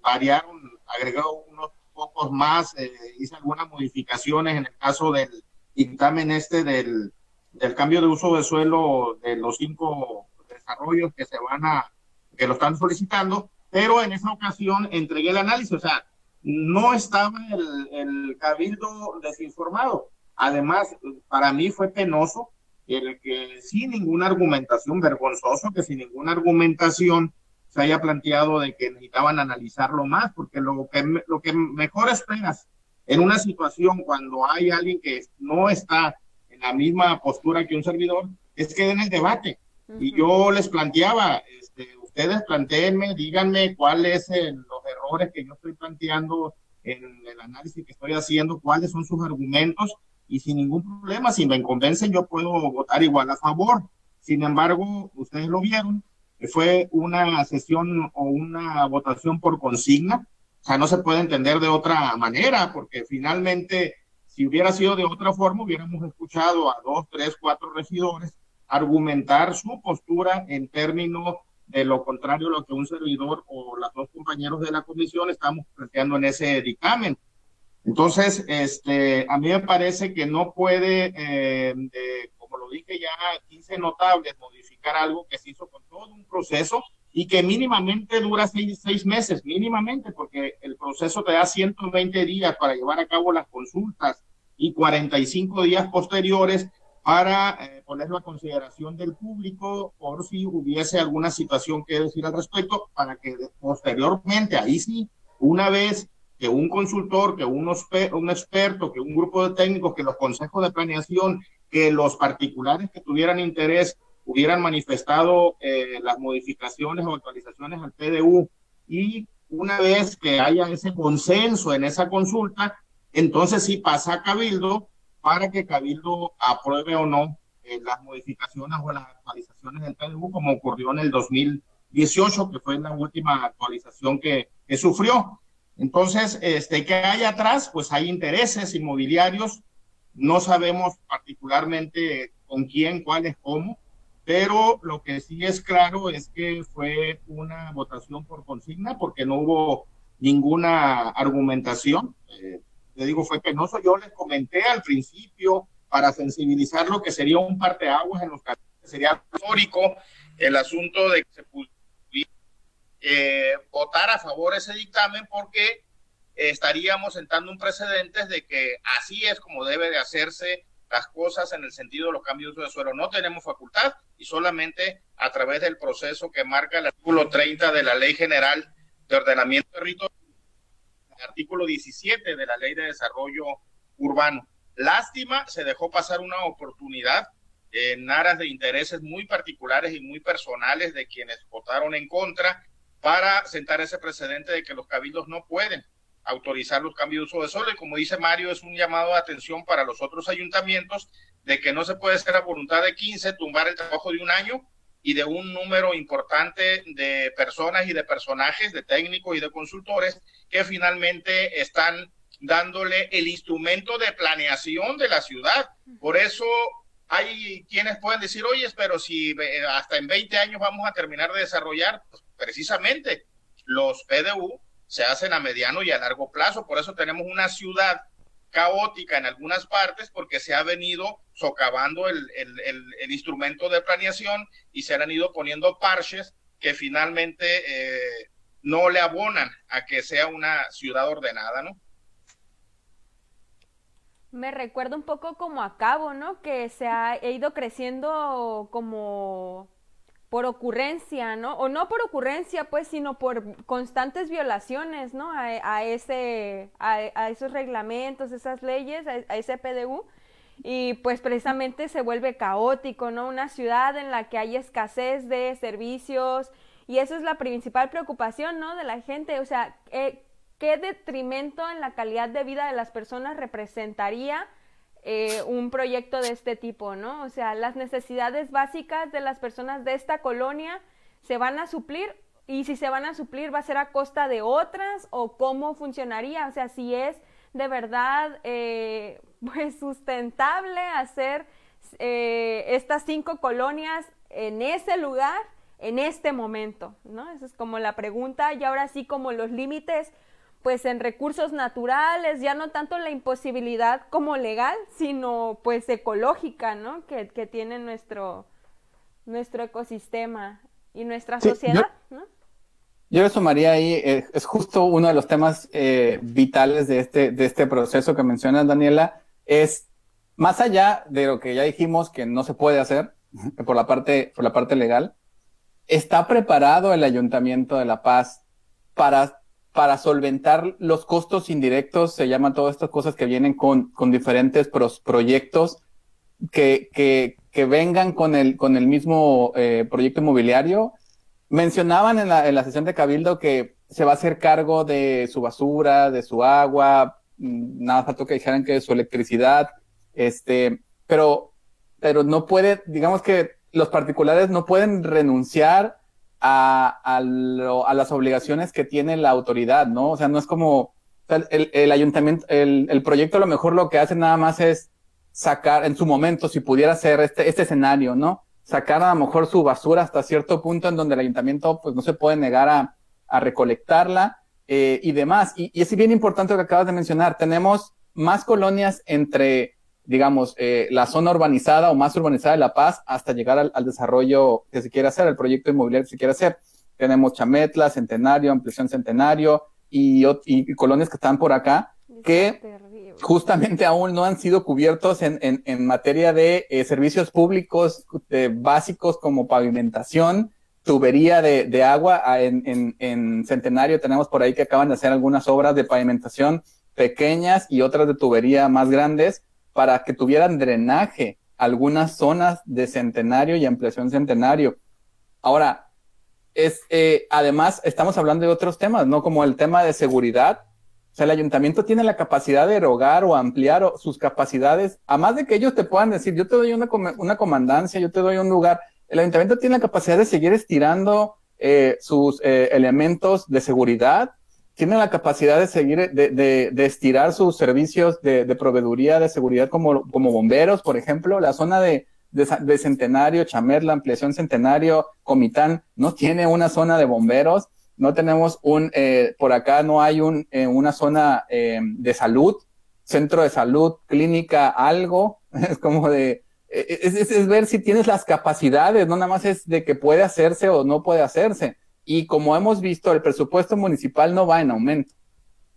variaron, agregado unos pocos más, eh, hice algunas modificaciones en el caso del dictamen este del, del cambio de uso de suelo de los cinco desarrollos que se van a que lo están solicitando, pero en esa ocasión entregué el análisis, o sea, no estaba el, el cabildo desinformado. Además, para mí fue penoso el que sin ninguna argumentación, vergonzoso que sin ninguna argumentación se haya planteado de que necesitaban analizarlo más, porque lo que, lo que mejor esperas en una situación cuando hay alguien que no está en la misma postura que un servidor, es que den el debate. Y yo les planteaba, ustedes planteenme, díganme cuáles son los errores que yo estoy planteando en el análisis que estoy haciendo, cuáles son sus argumentos y sin ningún problema, si me convencen yo puedo votar igual a favor. Sin embargo, ustedes lo vieron, fue una sesión o una votación por consigna, o sea, no se puede entender de otra manera, porque finalmente, si hubiera sido de otra forma, hubiéramos escuchado a dos, tres, cuatro regidores argumentar su postura en términos de lo contrario lo que un servidor o los dos compañeros de la comisión estamos planteando en ese dictamen. Entonces, este, a mí me parece que no puede, eh, como lo dije ya, 15 notables, modificar algo que se hizo con todo un proceso y que mínimamente dura seis, seis meses, mínimamente, porque el proceso te da 120 días para llevar a cabo las consultas y 45 días posteriores para eh, ponerlo a consideración del público por si hubiese alguna situación que decir al respecto, para que posteriormente, ahí sí, una vez que un consultor, que un, un experto, que un grupo de técnicos, que los consejos de planeación, que los particulares que tuvieran interés hubieran manifestado eh, las modificaciones o actualizaciones al PDU y una vez que haya ese consenso en esa consulta, entonces sí pasa a Cabildo para que Cabildo apruebe o no las modificaciones o las actualizaciones del PDU, como ocurrió en el 2018, que fue la última actualización que, que sufrió. Entonces, este, ¿qué hay atrás? Pues hay intereses inmobiliarios, no sabemos particularmente con quién, cuáles, cómo, pero lo que sí es claro es que fue una votación por consigna porque no hubo ninguna argumentación. Eh, le digo, fue penoso. Yo les comenté al principio para sensibilizar lo que sería un parteaguas en los que sería histórico el asunto de que se pudiera eh, votar a favor ese dictamen porque estaríamos sentando un precedente de que así es como debe de hacerse las cosas en el sentido de los cambios de suelo. No tenemos facultad y solamente a través del proceso que marca el artículo 30 de la Ley General de Ordenamiento Territorial, el artículo 17 de la Ley de Desarrollo Urbano. Lástima, se dejó pasar una oportunidad en aras de intereses muy particulares y muy personales de quienes votaron en contra para sentar ese precedente de que los cabildos no pueden autorizar los cambios de uso de suelo. Y como dice Mario, es un llamado de atención para los otros ayuntamientos de que no se puede ser a voluntad de 15 tumbar el trabajo de un año y de un número importante de personas y de personajes, de técnicos y de consultores que finalmente están dándole el instrumento de planeación de la ciudad. Por eso hay quienes pueden decir, oye, pero si eh, hasta en 20 años vamos a terminar de desarrollar, pues precisamente los PDU se hacen a mediano y a largo plazo. Por eso tenemos una ciudad caótica en algunas partes porque se ha venido socavando el, el, instrumento de planeación y se han ido poniendo parches que finalmente eh, no le abonan a que sea una ciudad ordenada, ¿no? Me recuerda un poco como a Cabo, ¿no? Que se ha ido creciendo como por ocurrencia, ¿no? O no por ocurrencia, pues, sino por constantes violaciones, ¿no? A, ese, a, esos reglamentos, esas leyes, a, ese PDU. Y pues precisamente se vuelve caótico, ¿no? Una ciudad en la que hay escasez de servicios y eso es la principal preocupación, ¿no? De la gente, o sea, eh, ¿qué detrimento en la calidad de vida de las personas representaría eh, un proyecto de este tipo, ¿no? O sea, las necesidades básicas de las personas de esta colonia se van a suplir y si se van a suplir va a ser a costa de otras o cómo funcionaría, o sea, si es de verdad eh, pues sustentable hacer eh, estas cinco colonias en ese lugar en este momento, ¿no? Esa es como la pregunta y ahora sí como los límites pues en recursos naturales, ya no tanto la imposibilidad como legal, sino pues ecológica, ¿no? Que, tiene nuestro, nuestro ecosistema y nuestra sociedad, yo, ¿no? Yo sumaría ahí, eh, es justo uno de los temas eh, vitales de este, de este proceso que mencionas, Daniela, es más allá de lo que ya dijimos que no se puede hacer por la parte, por la parte legal, ¿está preparado el Ayuntamiento de La Paz para para solventar los costos indirectos, se llaman todas estas cosas que vienen con, con diferentes proyectos que, que, que, vengan con el, con el mismo eh, proyecto inmobiliario. Mencionaban en la, en la sesión de Cabildo que se va a hacer cargo de su basura, de su agua, mm, nada faltó que dijeran que de su electricidad, este, pero, pero no puede, digamos que los particulares no pueden renunciar a, a, las obligaciones que tiene la autoridad, ¿no? O sea, no es como el, el ayuntamiento, el, el, proyecto a lo mejor lo que hace nada más es sacar, en su momento, si pudiera ser este, este escenario, ¿no? Sacar a lo mejor su basura hasta cierto punto en donde el ayuntamiento pues no se puede negar a, a recolectarla eh, y demás. Y, y es bien importante lo que acabas de mencionar. Tenemos más colonias entre digamos, eh, la zona urbanizada o más urbanizada de La Paz hasta llegar al, desarrollo que se quiere hacer, el proyecto inmobiliario que se quiere hacer. Tenemos Chametla, Centenario, Ampliación Centenario y, y, colonias que están por acá que justamente aún no han sido cubiertos en, en, en materia de eh, servicios públicos básicos como pavimentación, tubería de, de agua. Ah, en, en, en Centenario tenemos por ahí que acaban de hacer algunas obras de pavimentación pequeñas y otras de tubería más grandes para que tuvieran drenaje algunas zonas de centenario y ampliación centenario. Ahora, es, eh, además, estamos hablando de otros temas, ¿no? Como el tema de seguridad. O sea, el ayuntamiento tiene la capacidad de erogar o ampliar sus capacidades, a más de que ellos te puedan decir, yo te doy una, una comandancia, yo te doy un lugar. El ayuntamiento tiene la capacidad de seguir estirando eh, sus eh, elementos de seguridad tiene la capacidad de seguir, de, de, de estirar sus servicios de, de, proveeduría de seguridad como, como bomberos, por ejemplo, la zona de, de, Centenario, Chamerla, ampliación Centenario, Comitán, no tiene una zona de bomberos, no tenemos un, eh, por acá no hay un, eh, una zona eh, de salud, centro de salud, clínica, algo, es como de, es, es, es ver si tienes las capacidades, no nada más es de que puede hacerse o no puede hacerse y como hemos visto, el presupuesto municipal no va en aumento.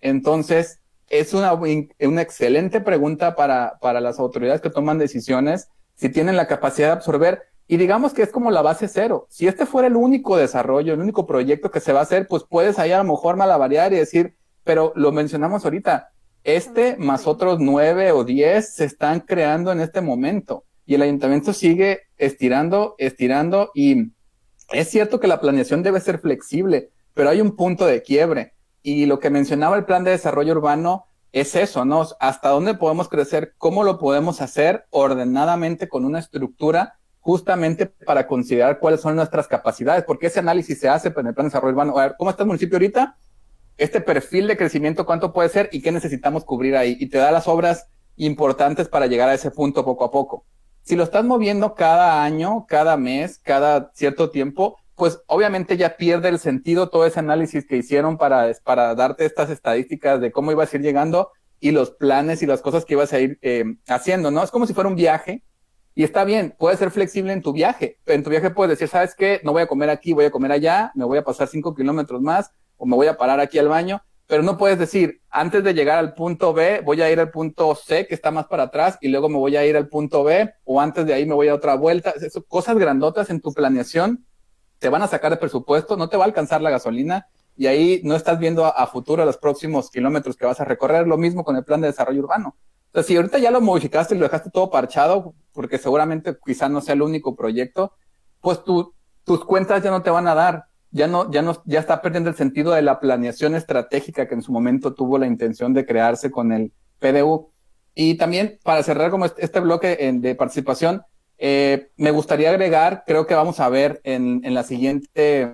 Entonces, es una, una excelente pregunta para, para las autoridades que toman decisiones, si tienen la capacidad de absorber. Y digamos que es como la base cero. Si este fuera el único desarrollo, el único proyecto que se va a hacer, pues puedes ahí a lo mejor malavariar y decir, pero lo mencionamos ahorita, este más otros nueve o diez se están creando en este momento y el ayuntamiento sigue estirando, estirando y es cierto que la planeación debe ser flexible, pero hay un punto de quiebre y lo que mencionaba el plan de desarrollo urbano es eso, ¿no? Hasta dónde podemos crecer, cómo lo podemos hacer ordenadamente con una estructura justamente para considerar cuáles son nuestras capacidades, porque ese análisis se hace en el plan de desarrollo urbano. A ver, ¿cómo está el municipio ahorita? Este perfil de crecimiento, ¿cuánto puede ser y qué necesitamos cubrir ahí? Y te da las obras importantes para llegar a ese punto poco a poco. Si lo estás moviendo cada año, cada mes, cada cierto tiempo, pues obviamente ya pierde el sentido todo ese análisis que hicieron para, para darte estas estadísticas de cómo ibas a ir llegando y los planes y las cosas que ibas a ir eh, haciendo, ¿no? Es como si fuera un viaje y está bien, puedes ser flexible en tu viaje. En tu viaje puedes decir, ¿sabes qué? No voy a comer aquí, voy a comer allá, me voy a pasar cinco kilómetros más o me voy a parar aquí al baño, pero no puedes decir, antes de llegar al punto B, voy a ir al punto C, que está más para atrás, y luego me voy a ir al punto B, o antes de ahí me voy a otra vuelta. Eso, cosas grandotas en tu planeación te van a sacar de presupuesto, no te va a alcanzar la gasolina, y ahí no estás viendo a, futuro los próximos kilómetros que vas a recorrer. Lo mismo con el plan de desarrollo urbano. Entonces, si ahorita ya lo modificaste y lo dejaste todo parchado, porque seguramente quizás no sea el único proyecto, pues tu, tus cuentas ya no te van a dar. Ya no, ya no, ya está perdiendo el sentido de la planeación estratégica que en su momento tuvo la intención de crearse con el PDU. Y también, para cerrar como este, bloque de participación, eh, me gustaría agregar, creo que vamos a ver en, en la siguiente,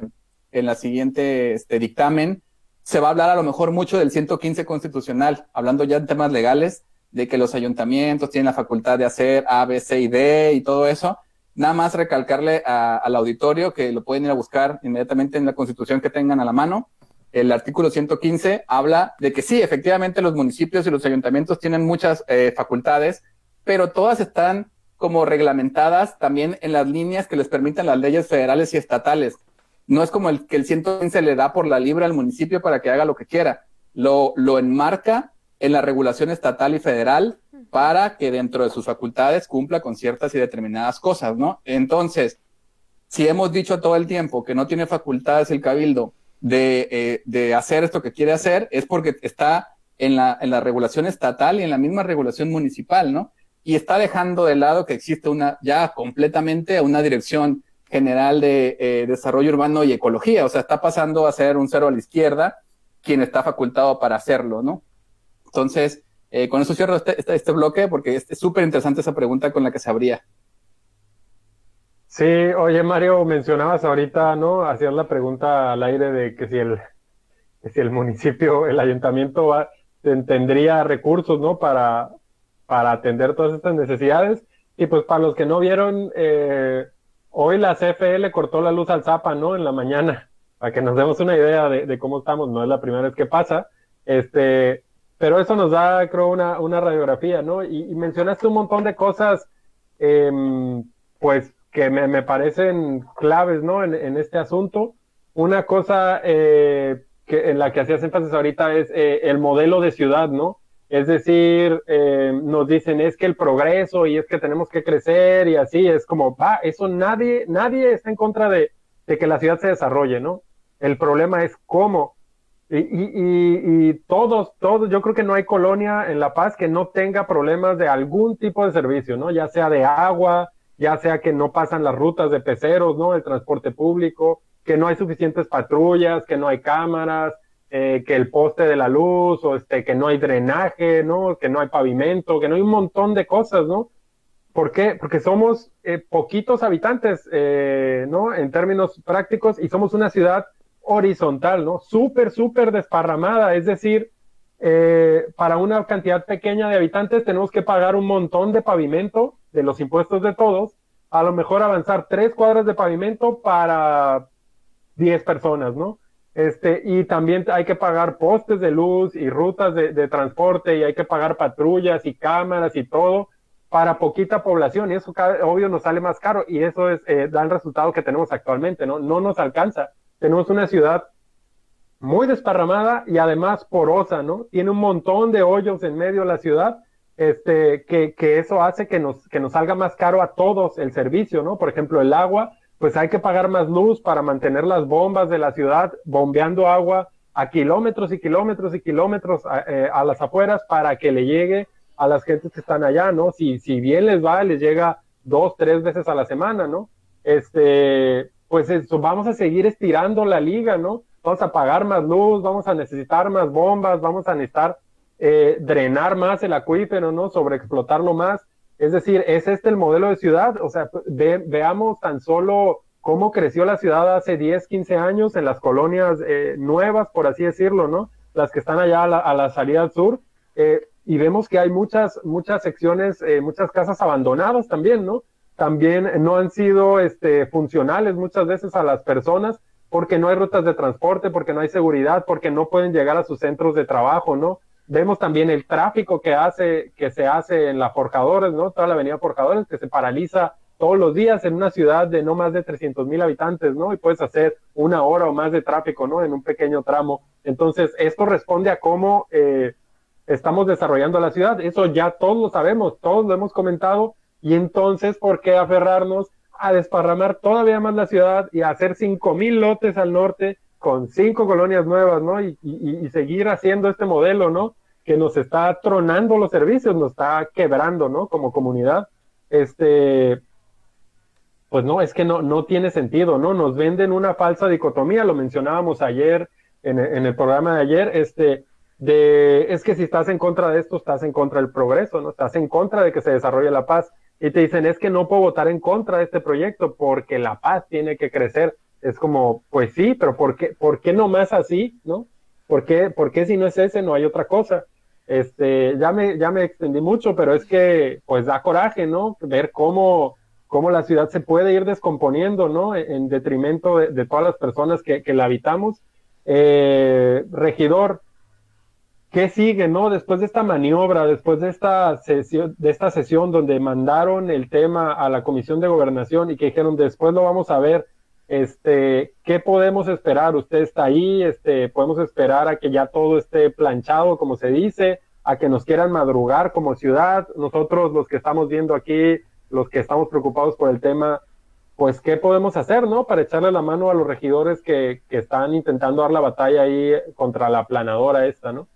en la siguiente este, dictamen, se va a hablar a lo mejor mucho del 115 constitucional, hablando ya en temas legales, de que los ayuntamientos tienen la facultad de hacer A, B, C y D y todo eso. Nada más recalcarle al auditorio que lo pueden ir a buscar inmediatamente en la constitución que tengan a la mano. El artículo 115 habla de que sí, efectivamente los municipios y los ayuntamientos tienen muchas eh, facultades, pero todas están como reglamentadas también en las líneas que les permitan las leyes federales y estatales. No es como el que el 115 le da por la libre al municipio para que haga lo que quiera. Lo, lo enmarca en la regulación estatal y federal para que dentro de sus facultades cumpla con ciertas y determinadas cosas, ¿no? Entonces, si hemos dicho todo el tiempo que no tiene facultades el cabildo de, eh, de hacer esto que quiere hacer, es porque está en la, en la regulación estatal y en la misma regulación municipal, ¿no? Y está dejando de lado que existe una, ya completamente una dirección general de eh, desarrollo urbano y ecología, o sea, está pasando a ser un cero a la izquierda, quien está facultado para hacerlo, ¿no? Entonces, eh, con eso cierro este, este, este bloque porque es súper interesante esa pregunta con la que se abría. Sí, oye Mario, mencionabas ahorita, ¿no? Hacías la pregunta al aire de que si el, si el municipio, el ayuntamiento va, tendría recursos, ¿no? Para, para atender todas estas necesidades. Y pues para los que no vieron, eh, hoy la CFE cortó la luz al Zapa, ¿no? En la mañana, para que nos demos una idea de, de cómo estamos. No es la primera vez que pasa. Este, pero eso nos da, creo, una, una radiografía, ¿no? Y, mencionaste un montón de cosas, em, pues, que me, me, parecen claves, ¿no? En, en este asunto. Una cosa eh, que, en la que hacías énfasis ahorita es eh, el modelo de ciudad, ¿no? Es decir, eh, nos dicen es que el progreso y es que tenemos que crecer y así es como, va, eso nadie, nadie está en contra de, de que la ciudad se desarrolle, ¿no? El problema es cómo. Y, y, y, todos, todos, yo creo que no hay colonia en La Paz que no tenga problemas de algún tipo de servicio, ¿no? Ya sea de agua, ya sea que no pasan las rutas de peceros, ¿no? El transporte público, que no hay suficientes patrullas, que no hay cámaras, eh, que el poste de la luz, o este, que no hay drenaje, ¿no? Que no hay pavimento, que no hay un montón de cosas, ¿no? ¿Por qué? Porque somos eh, poquitos habitantes, eh, ¿no? En términos prácticos, y somos una ciudad horizontal, ¿no? Súper, súper desparramada, es decir, eh, para una cantidad pequeña de habitantes tenemos que pagar un montón de pavimento de los impuestos de todos, a lo mejor avanzar tres cuadras de pavimento para diez personas, ¿no? Este, y también hay que pagar postes de luz y rutas de, transporte y hay que pagar patrullas y cámaras y todo para poquita población y eso obvio nos sale más caro y eso es, eh, da el resultado que tenemos actualmente, ¿no? No nos alcanza tenemos una ciudad muy desparramada y además porosa, ¿no? Tiene un montón de hoyos en medio de la ciudad, este, que, que eso hace que nos, que nos salga más caro a todos el servicio, ¿no? Por ejemplo, el agua, pues hay que pagar más luz para mantener las bombas de la ciudad bombeando agua a kilómetros y kilómetros y kilómetros a, eh, a las afueras para que le llegue a las gentes que están allá, ¿no? Si, si bien les va, les llega dos, tres veces a la semana, ¿no? Este, pues eso, vamos a seguir estirando la liga, ¿no? Vamos a pagar más luz, vamos a necesitar más bombas, vamos a necesitar eh, drenar más el acuífero, ¿no? Sobreexplotarlo más. Es decir, ¿es este el modelo de ciudad? O sea, veamos tan solo cómo creció la ciudad hace 10, 15 años en las colonias eh, nuevas, por así decirlo, ¿no? Las que están allá a la, a la salida al sur. Eh, y vemos que hay muchas, muchas secciones, eh, muchas casas abandonadas también, ¿no? También no han sido este, funcionales muchas veces a las personas porque no hay rutas de transporte, porque no hay seguridad, porque no pueden llegar a sus centros de trabajo, ¿no? Vemos también el tráfico que hace, que se hace en la Forjadores, ¿no? Toda la avenida Forjadores que se paraliza todos los días en una ciudad de no más de 300 mil habitantes, ¿no? Y puedes hacer una hora o más de tráfico, ¿no? En un pequeño tramo. Entonces, esto responde a cómo eh, estamos desarrollando la ciudad. Eso ya todos lo sabemos, todos lo hemos comentado. Y entonces, ¿por qué aferrarnos a desparramar todavía más la ciudad y a hacer cinco mil lotes al norte con cinco colonias nuevas, ¿no? Y, y, seguir haciendo este modelo, ¿no? Que nos está tronando los servicios, nos está quebrando, ¿no? Como comunidad. Este, pues no, es que no, no tiene sentido, ¿no? Nos venden una falsa dicotomía, lo mencionábamos ayer en, en el programa de ayer, este, de, es que si estás en contra de esto, estás en contra del progreso, ¿no? Estás en contra de que se desarrolle la paz. Y te dicen, es que no puedo votar en contra de este proyecto porque la paz tiene que crecer. Es como, pues sí, pero ¿por qué, por qué no más así, no? ¿Por qué, por qué si no es ese, no hay otra cosa? Este, ya me, ya me extendí mucho, pero es que, pues da coraje, ¿no? Ver cómo, cómo la ciudad se puede ir descomponiendo, ¿no? En, detrimento de, todas las personas que, que la habitamos. Eh, regidor, ¿qué sigue, no? Después de esta maniobra, después de esta sesión, de esta sesión donde mandaron el tema a la Comisión de Gobernación y que dijeron después lo vamos a ver, este, ¿qué podemos esperar? Usted está ahí, este, podemos esperar a que ya todo esté planchado, como se dice, a que nos quieran madrugar como ciudad. Nosotros, los que estamos viendo aquí, los que estamos preocupados por el tema, pues, ¿qué podemos hacer, no? Para echarle la mano a los regidores que, que están intentando dar la batalla ahí contra la planadora esta, ¿no?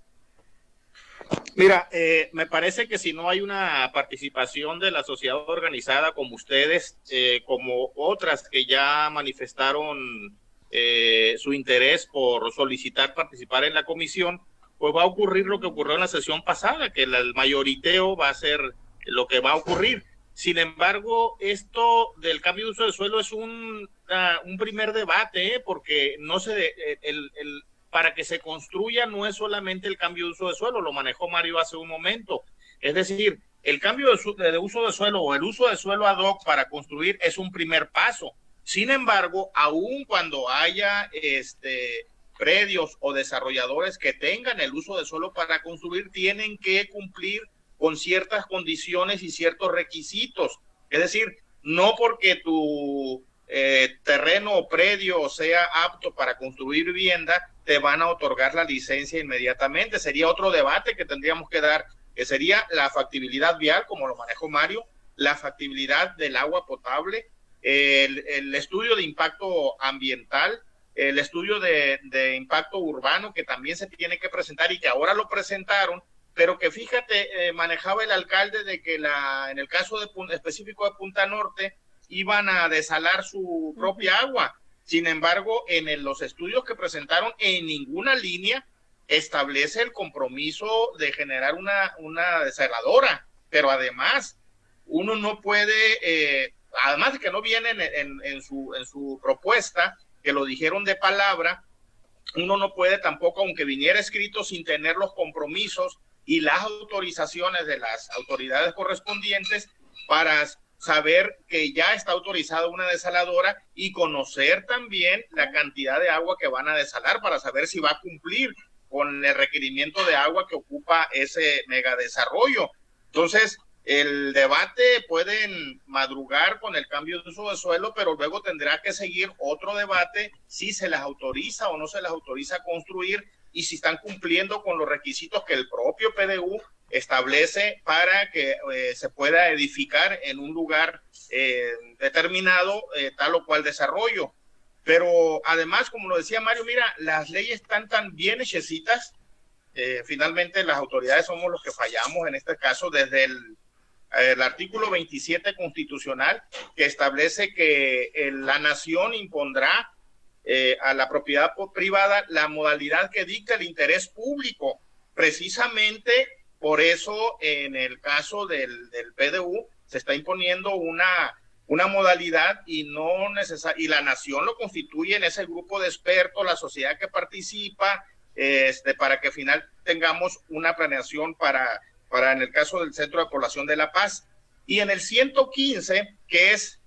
Mira, eh, me parece que si no hay una participación de la sociedad organizada como ustedes, eh, como otras que ya manifestaron eh, su interés por solicitar participar en la comisión, pues va a ocurrir lo que ocurrió en la sesión pasada, que el mayoriteo va a ser lo que va a ocurrir. Sin embargo, esto del cambio de uso de suelo es un, uh, un primer debate, porque no se el, el, para que se construya no es solamente el cambio de uso de suelo, lo manejó Mario hace un momento. Es decir, el cambio de, uso de suelo o el uso de suelo ad hoc para construir es un primer paso. Sin embargo, aun cuando haya este, predios o desarrolladores que tengan el uso de suelo para construir, tienen que cumplir con ciertas condiciones y ciertos requisitos. Es decir, no porque tu eh, terreno o predio sea apto para construir vivienda, te van a otorgar la licencia inmediatamente. Sería otro debate que tendríamos que dar, que sería la factibilidad vial, como lo manejó Mario, la factibilidad del agua potable, el, estudio de impacto ambiental, el estudio de, de, impacto urbano que también se tiene que presentar y que ahora lo presentaron, pero que fíjate, eh, manejaba el alcalde de que la, en el caso de, específico de Punta Norte, iban a desalar su propia agua. Sin embargo, en el, los estudios que presentaron, en ninguna línea establece el compromiso de generar una, una desaladora. Pero además, uno no puede, eh, además de que no viene en, en, en, su, en su propuesta, que lo dijeron de palabra, uno no puede tampoco, aunque viniera escrito sin tener los compromisos y las autorizaciones de las autoridades correspondientes para saber que ya está autorizada una desaladora y conocer también la cantidad de agua que van a desalar para saber si va a cumplir con el requerimiento de agua que ocupa ese megadesarrollo. Entonces, el debate pueden madrugar con el cambio de uso de suelo, pero luego tendrá que seguir otro debate si se les autoriza o no se les autoriza a construir y si están cumpliendo con los requisitos que el propio PDU establece para que eh, se pueda edificar en un lugar eh, determinado eh, tal o cual desarrollo. Pero además, como lo decía Mario, mira, las leyes están tan bien hechecitas, finalmente las autoridades somos los que fallamos en este caso desde el el artículo 27 constitucional que establece que eh, la nación impondrá eh, a la propiedad privada la modalidad que dicta el interés público. Precisamente por eso en el caso del, PDU se está imponiendo una, modalidad y no y la nación lo constituye en ese grupo de expertos, la sociedad que participa, este, para que al final tengamos una planeación para para en el caso del Centro de Población de La Paz. Y en el 115, que es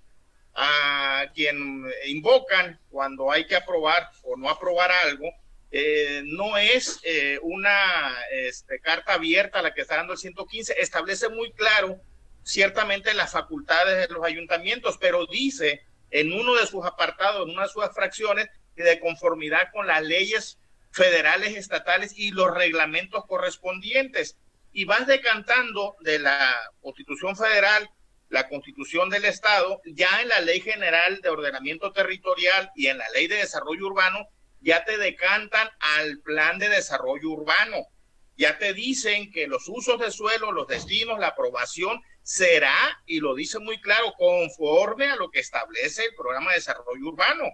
a quien invocan cuando hay que aprobar o no aprobar algo, eh, no es eh, una este, carta abierta la que está dando el 115, establece muy claro ciertamente las facultades de los ayuntamientos, pero dice en uno de sus apartados, en una de sus fracciones, que de conformidad con las leyes federales, estatales y los reglamentos correspondientes. Y vas decantando de la Constitución Federal, la Constitución del Estado, ya en la Ley General de Ordenamiento Territorial y en la Ley de Desarrollo Urbano, ya te decantan al Plan de Desarrollo Urbano. Ya te dicen que los usos de suelo, los destinos, la aprobación será, y lo dice muy claro, conforme a lo que establece el Programa de Desarrollo Urbano.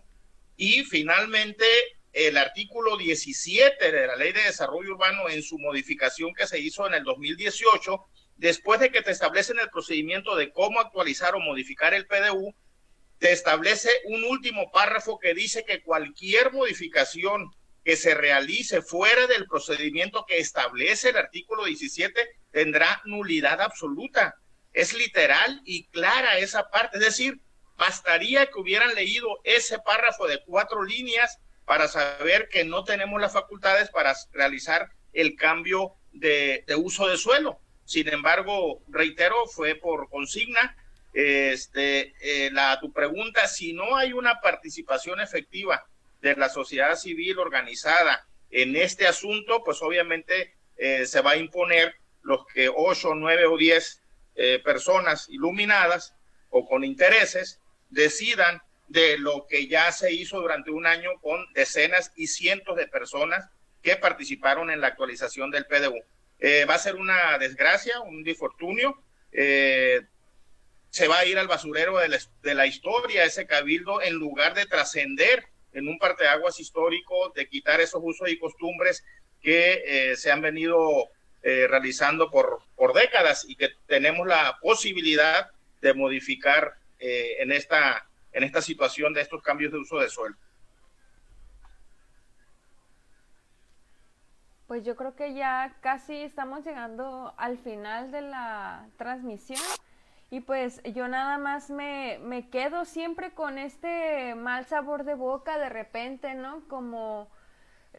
Y finalmente, el artículo 17 de la Ley de Desarrollo Urbano en su modificación que se hizo en el 2018, después de que te establecen el procedimiento de cómo actualizar o modificar el PDU, establece un último párrafo que dice que cualquier modificación que se realice fuera del procedimiento que establece el artículo 17 tendrá nulidad absoluta. Es literal y clara esa parte. Es decir, bastaría que hubieran leído ese párrafo de cuatro líneas para saber que no tenemos las facultades para realizar el cambio de, uso de suelo. Sin embargo, reitero, fue por consigna. Este, eh, la, tu pregunta, si no hay una participación efectiva de la sociedad civil organizada en este asunto, pues obviamente eh, se va a imponer los que ocho, nueve o diez eh, personas iluminadas o con intereses decidan de lo que ya se hizo durante un año con decenas y cientos de personas que participaron en la actualización del PDU. Va a ser una desgracia, un difortunio. Eh, se va a ir al basurero de la, historia ese cabildo en lugar de trascender en un parteaguas histórico, de quitar esos usos y costumbres que eh, se han venido realizando por, décadas y que tenemos la posibilidad de modificar en esta en esta situación de estos cambios de uso de suelo. Pues yo creo que ya casi estamos llegando al final de la transmisión y pues yo nada más me, me quedo siempre con este mal sabor de boca de repente, ¿no? Como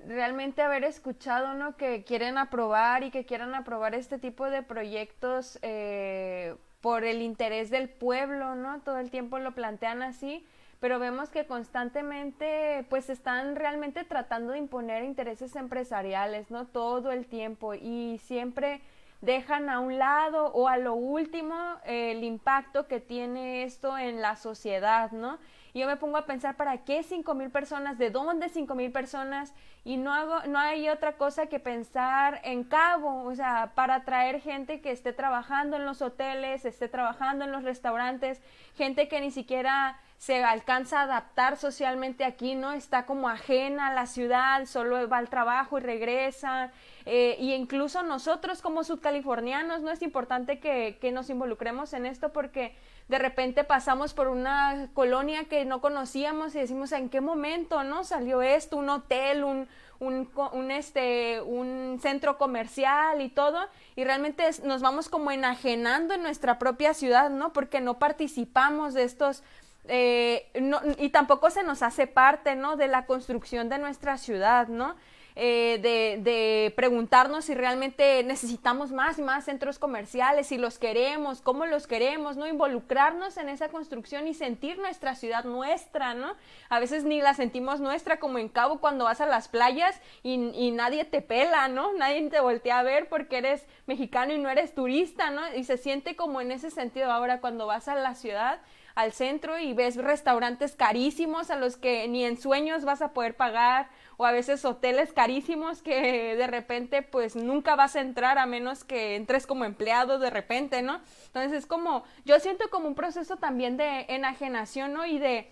realmente haber escuchado, ¿no? Que quieren aprobar y que quieran aprobar este tipo de proyectos eh, por el interés del pueblo, ¿no? Todo el tiempo lo plantean así, pero vemos que constantemente pues están realmente tratando de imponer intereses empresariales, ¿no? Todo el tiempo y siempre dejan a un lado o a lo último el impacto que tiene esto en la sociedad, ¿no? Yo me pongo a pensar, ¿para qué cinco mil personas? ¿De dónde cinco mil personas? Y no, hago, no hay otra cosa que pensar en cabo, o sea, para traer gente que esté trabajando en los hoteles, esté trabajando en los restaurantes, gente que ni siquiera se alcanza a adaptar socialmente aquí, ¿no? Está como ajena a la ciudad, solo va al trabajo y regresa. Eh, y incluso nosotros como subcalifornianos, ¿no? Es importante que, que nos involucremos en esto porque de repente pasamos por una colonia que no conocíamos y decimos, ¿en qué momento no salió esto? Un hotel, un, un, este, un centro comercial y todo, y realmente nos vamos como enajenando en nuestra propia ciudad, ¿no? Porque no participamos de estos, eh, y tampoco se nos hace parte, ¿no? De la construcción de nuestra ciudad, ¿no? Eh, de, preguntarnos si realmente necesitamos más y más centros comerciales, si los queremos, cómo los queremos, ¿no? Involucrarnos en esa construcción y sentir nuestra ciudad nuestra, ¿no? A veces ni la sentimos nuestra, como en Cabo cuando vas a las playas y, y nadie te pela, ¿no? Nadie te voltea a ver porque eres mexicano y no eres turista, ¿no? Y se siente como en ese sentido ahora cuando vas a la ciudad al centro y ves restaurantes carísimos a los que ni en sueños vas a poder pagar o a veces hoteles carísimos que de repente pues nunca vas a entrar a menos que entres como empleado de repente, ¿no? Entonces es como, yo siento como un proceso también de enajenación, ¿no? Y de,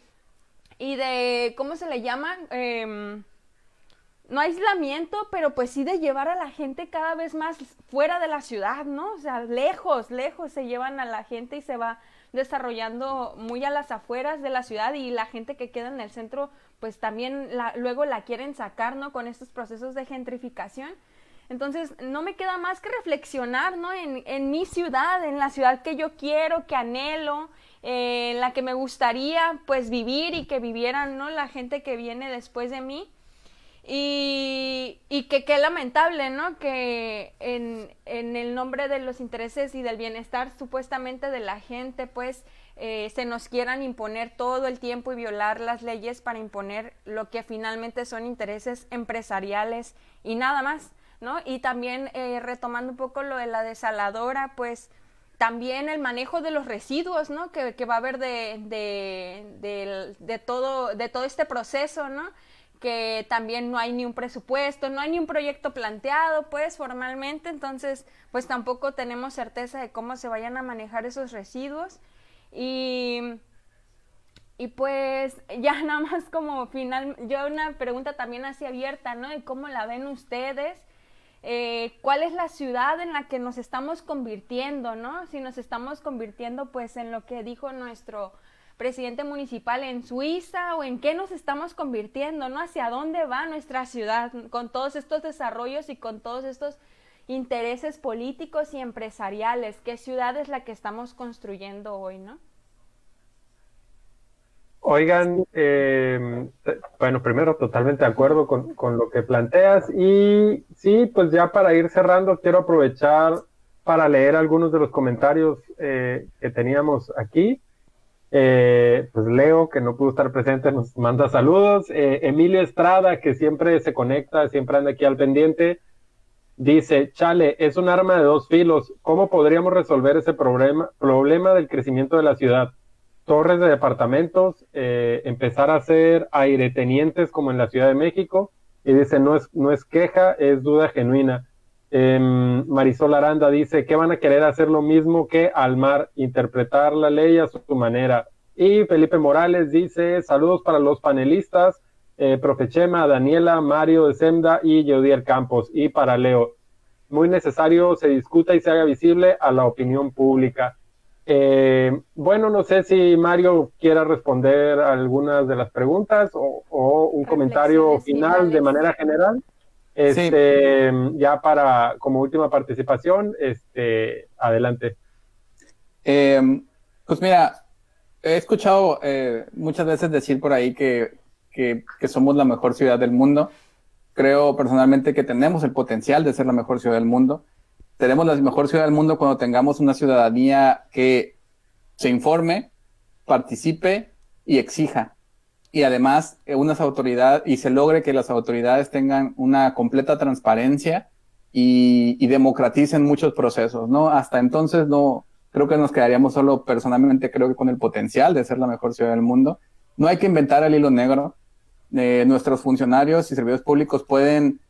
y de, ¿cómo se le llama? Eh, no aislamiento, pero pues sí de llevar a la gente cada vez más fuera de la ciudad, ¿no? O sea, lejos, lejos se llevan a la gente y se va desarrollando muy a las afueras de la ciudad y la gente que queda en el centro pues también luego la quieren sacar, ¿no? Con estos procesos de gentrificación. Entonces, no me queda más que reflexionar, ¿no? En, en mi ciudad, en la ciudad que yo quiero, que anhelo, eh, en la que me gustaría, pues, vivir y que vivieran, ¿no? La gente que viene después de mí. Y, y que qué lamentable, ¿no? Que en, en, el nombre de los intereses y del bienestar supuestamente de la gente, pues eh, se nos quieran imponer todo el tiempo y violar las leyes para imponer lo que finalmente son intereses empresariales y nada más, ¿no? Y también eh, retomando un poco lo de la desaladora, pues también el manejo de los residuos, ¿no? Que, va a haber de, de, de, de, todo, de todo este proceso, ¿no? que también no hay ni un presupuesto, no hay ni un proyecto planteado, pues formalmente, entonces pues tampoco tenemos certeza de cómo se vayan a manejar esos residuos y, y pues ya nada más como final, yo una pregunta también así abierta, ¿no? De cómo la ven ustedes, eh, cuál es la ciudad en la que nos estamos convirtiendo, ¿no? Si nos estamos convirtiendo pues en lo que dijo nuestro presidente municipal en Suiza o en qué nos estamos convirtiendo, ¿no? Hacia dónde va nuestra ciudad con todos estos desarrollos y con todos estos intereses políticos y empresariales. ¿Qué ciudad es la que estamos construyendo hoy, no? Oigan, eh, bueno, primero totalmente de acuerdo con, con, lo que planteas y sí, pues ya para ir cerrando quiero aprovechar para leer algunos de los comentarios eh, que teníamos aquí. Eh, pues Leo, que no pudo estar presente, nos manda saludos. Eh, Emilio Estrada, que siempre se conecta, siempre anda aquí al pendiente, dice, chale, es un arma de dos filos. ¿Cómo podríamos resolver ese problema, problema del crecimiento de la ciudad? Torres de departamentos, eh, empezar a ser airetenientes como en la Ciudad de México. Y dice, no es, no es queja, es duda genuina. Eh, Marisol Aranda dice que van a querer hacer lo mismo que al mar, interpretar la ley a su manera. Y Felipe Morales dice saludos para los panelistas, eh, Profe Chema, Daniela, Mario de Semda y Yodier Campos. Y para Leo, muy necesario se discuta y se haga visible a la opinión pública. Eh, bueno, no sé si Mario quiera responder algunas de las preguntas o, o un comentario final de manera general. Este, ya para, como última participación, este, adelante. Eh, pues mira, he escuchado eh, muchas veces decir por ahí que, que, somos la mejor ciudad del mundo. Creo personalmente que tenemos el potencial de ser la mejor ciudad del mundo. Tenemos la mejor ciudad del mundo cuando tengamos una ciudadanía que se informe, participe y exija y además eh, unas autoridades y se logre que las autoridades tengan una completa transparencia y, y, democraticen muchos procesos, ¿no? Hasta entonces no, creo que nos quedaríamos solo personalmente, creo que con el potencial de ser la mejor ciudad del mundo. No hay que inventar el hilo negro. Eh, nuestros funcionarios y servidores públicos pueden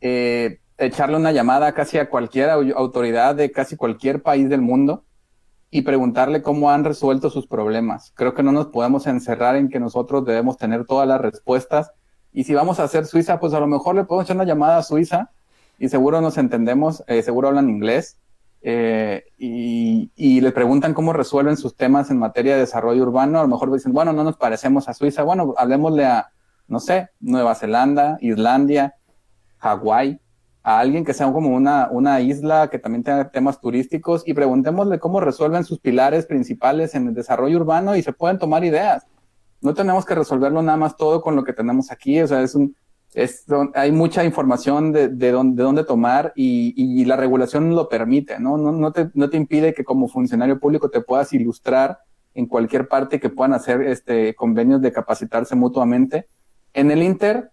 eh, echarle una llamada casi a cualquier autoridad de casi cualquier país del mundo y preguntarle cómo han resuelto sus problemas. Creo que no nos podemos encerrar en que nosotros debemos tener todas las respuestas. Y si vamos a hacer Suiza, pues a lo mejor le podemos echar una llamada a Suiza y seguro nos entendemos, eh, seguro hablan inglés. Eh, y, y, le preguntan cómo resuelven sus temas en materia de desarrollo urbano. A lo mejor dicen, bueno, no nos parecemos a Suiza. Bueno, hablemosle a, no sé, Nueva Zelanda, Islandia, Hawái a alguien que sea como una, una isla que también tenga temas turísticos y preguntémosle cómo resuelven sus pilares principales en el desarrollo urbano y se pueden tomar ideas. No tenemos que resolverlo nada más todo con lo que tenemos aquí, o sea, es un, es, hay mucha información de, de, dónde, de dónde tomar y, y, la regulación lo permite, ¿no? No, no, te, no te impide que como funcionario público te puedas ilustrar en cualquier parte que puedan hacer este, convenios de capacitarse mutuamente. En el Inter,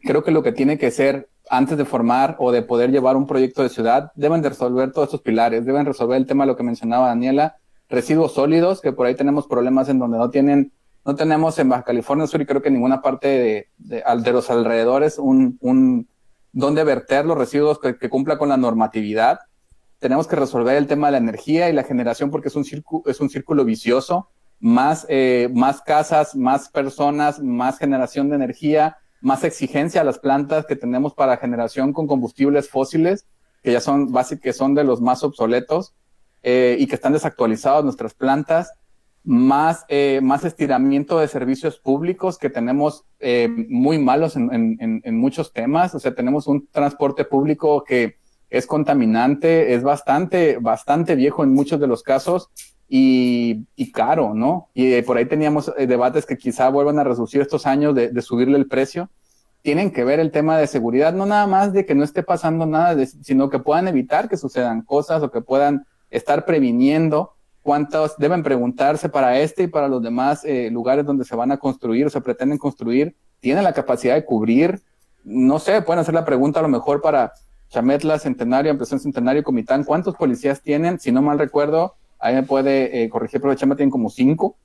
creo que lo que tiene que ser antes de formar o de poder llevar un proyecto de ciudad, deben de resolver todos estos pilares, deben resolver el tema de lo que mencionaba Daniela, residuos sólidos, que por ahí tenemos problemas en donde no tienen no tenemos en Baja California Sur y creo que en ninguna parte de, de, los alrededores un, un donde verter los residuos que, cumpla con la normatividad. Tenemos que resolver el tema de la energía y la generación porque es un círculo, es un círculo vicioso. Más, eh, más casas, más personas, más generación de energía, más exigencia a las plantas que tenemos para generación con combustibles fósiles, que ya son básicamente son de los más obsoletos eh, y que están desactualizados nuestras plantas más, eh, más estiramiento de servicios públicos que tenemos eh, muy malos en, en, en, muchos temas. O sea, tenemos un transporte público que es contaminante, es bastante, bastante viejo en muchos de los casos y, y caro, ¿no? Y eh, por ahí teníamos debates que quizá vuelvan a reducir estos años de, subirle el precio. Tienen que ver el tema de seguridad, no nada más de que no esté pasando nada, sino que puedan evitar que sucedan cosas o que puedan estar previniendo cuántos deben preguntarse para este y para los demás eh, lugares donde se van a construir o se pretenden construir, tienen la capacidad de cubrir, no sé, pueden hacer la pregunta a lo mejor para Chametla, Centenario, Impresión Centenario, Comitán, ¿cuántos policías tienen? Si no mal recuerdo, ahí me puede eh, corregir, pero Chama tienen como cinco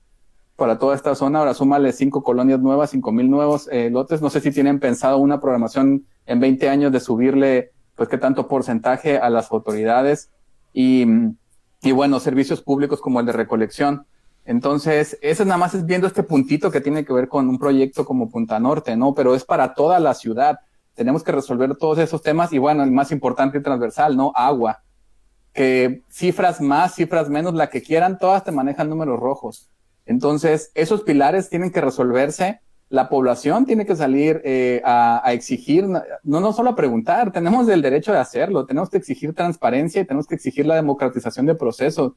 para toda esta zona, ahora súmale cinco colonias nuevas, cinco mil nuevos eh, lotes, no sé si tienen pensado una programación en 20 años de subirle, pues qué tanto porcentaje a las autoridades y y bueno, servicios públicos como el de recolección. Entonces, eso nada más es viendo este puntito que tiene que ver con un proyecto como Punta Norte, ¿no? Pero es para toda la ciudad. Tenemos que resolver todos esos temas y bueno, el más importante y transversal, ¿no? Agua. Que cifras más, cifras menos, la que quieran, todas te manejan números rojos. Entonces, esos pilares tienen que resolverse la población tiene que salir eh, a, exigir, no, no solo a preguntar, tenemos el derecho de hacerlo, tenemos que exigir transparencia y tenemos que exigir la democratización de procesos.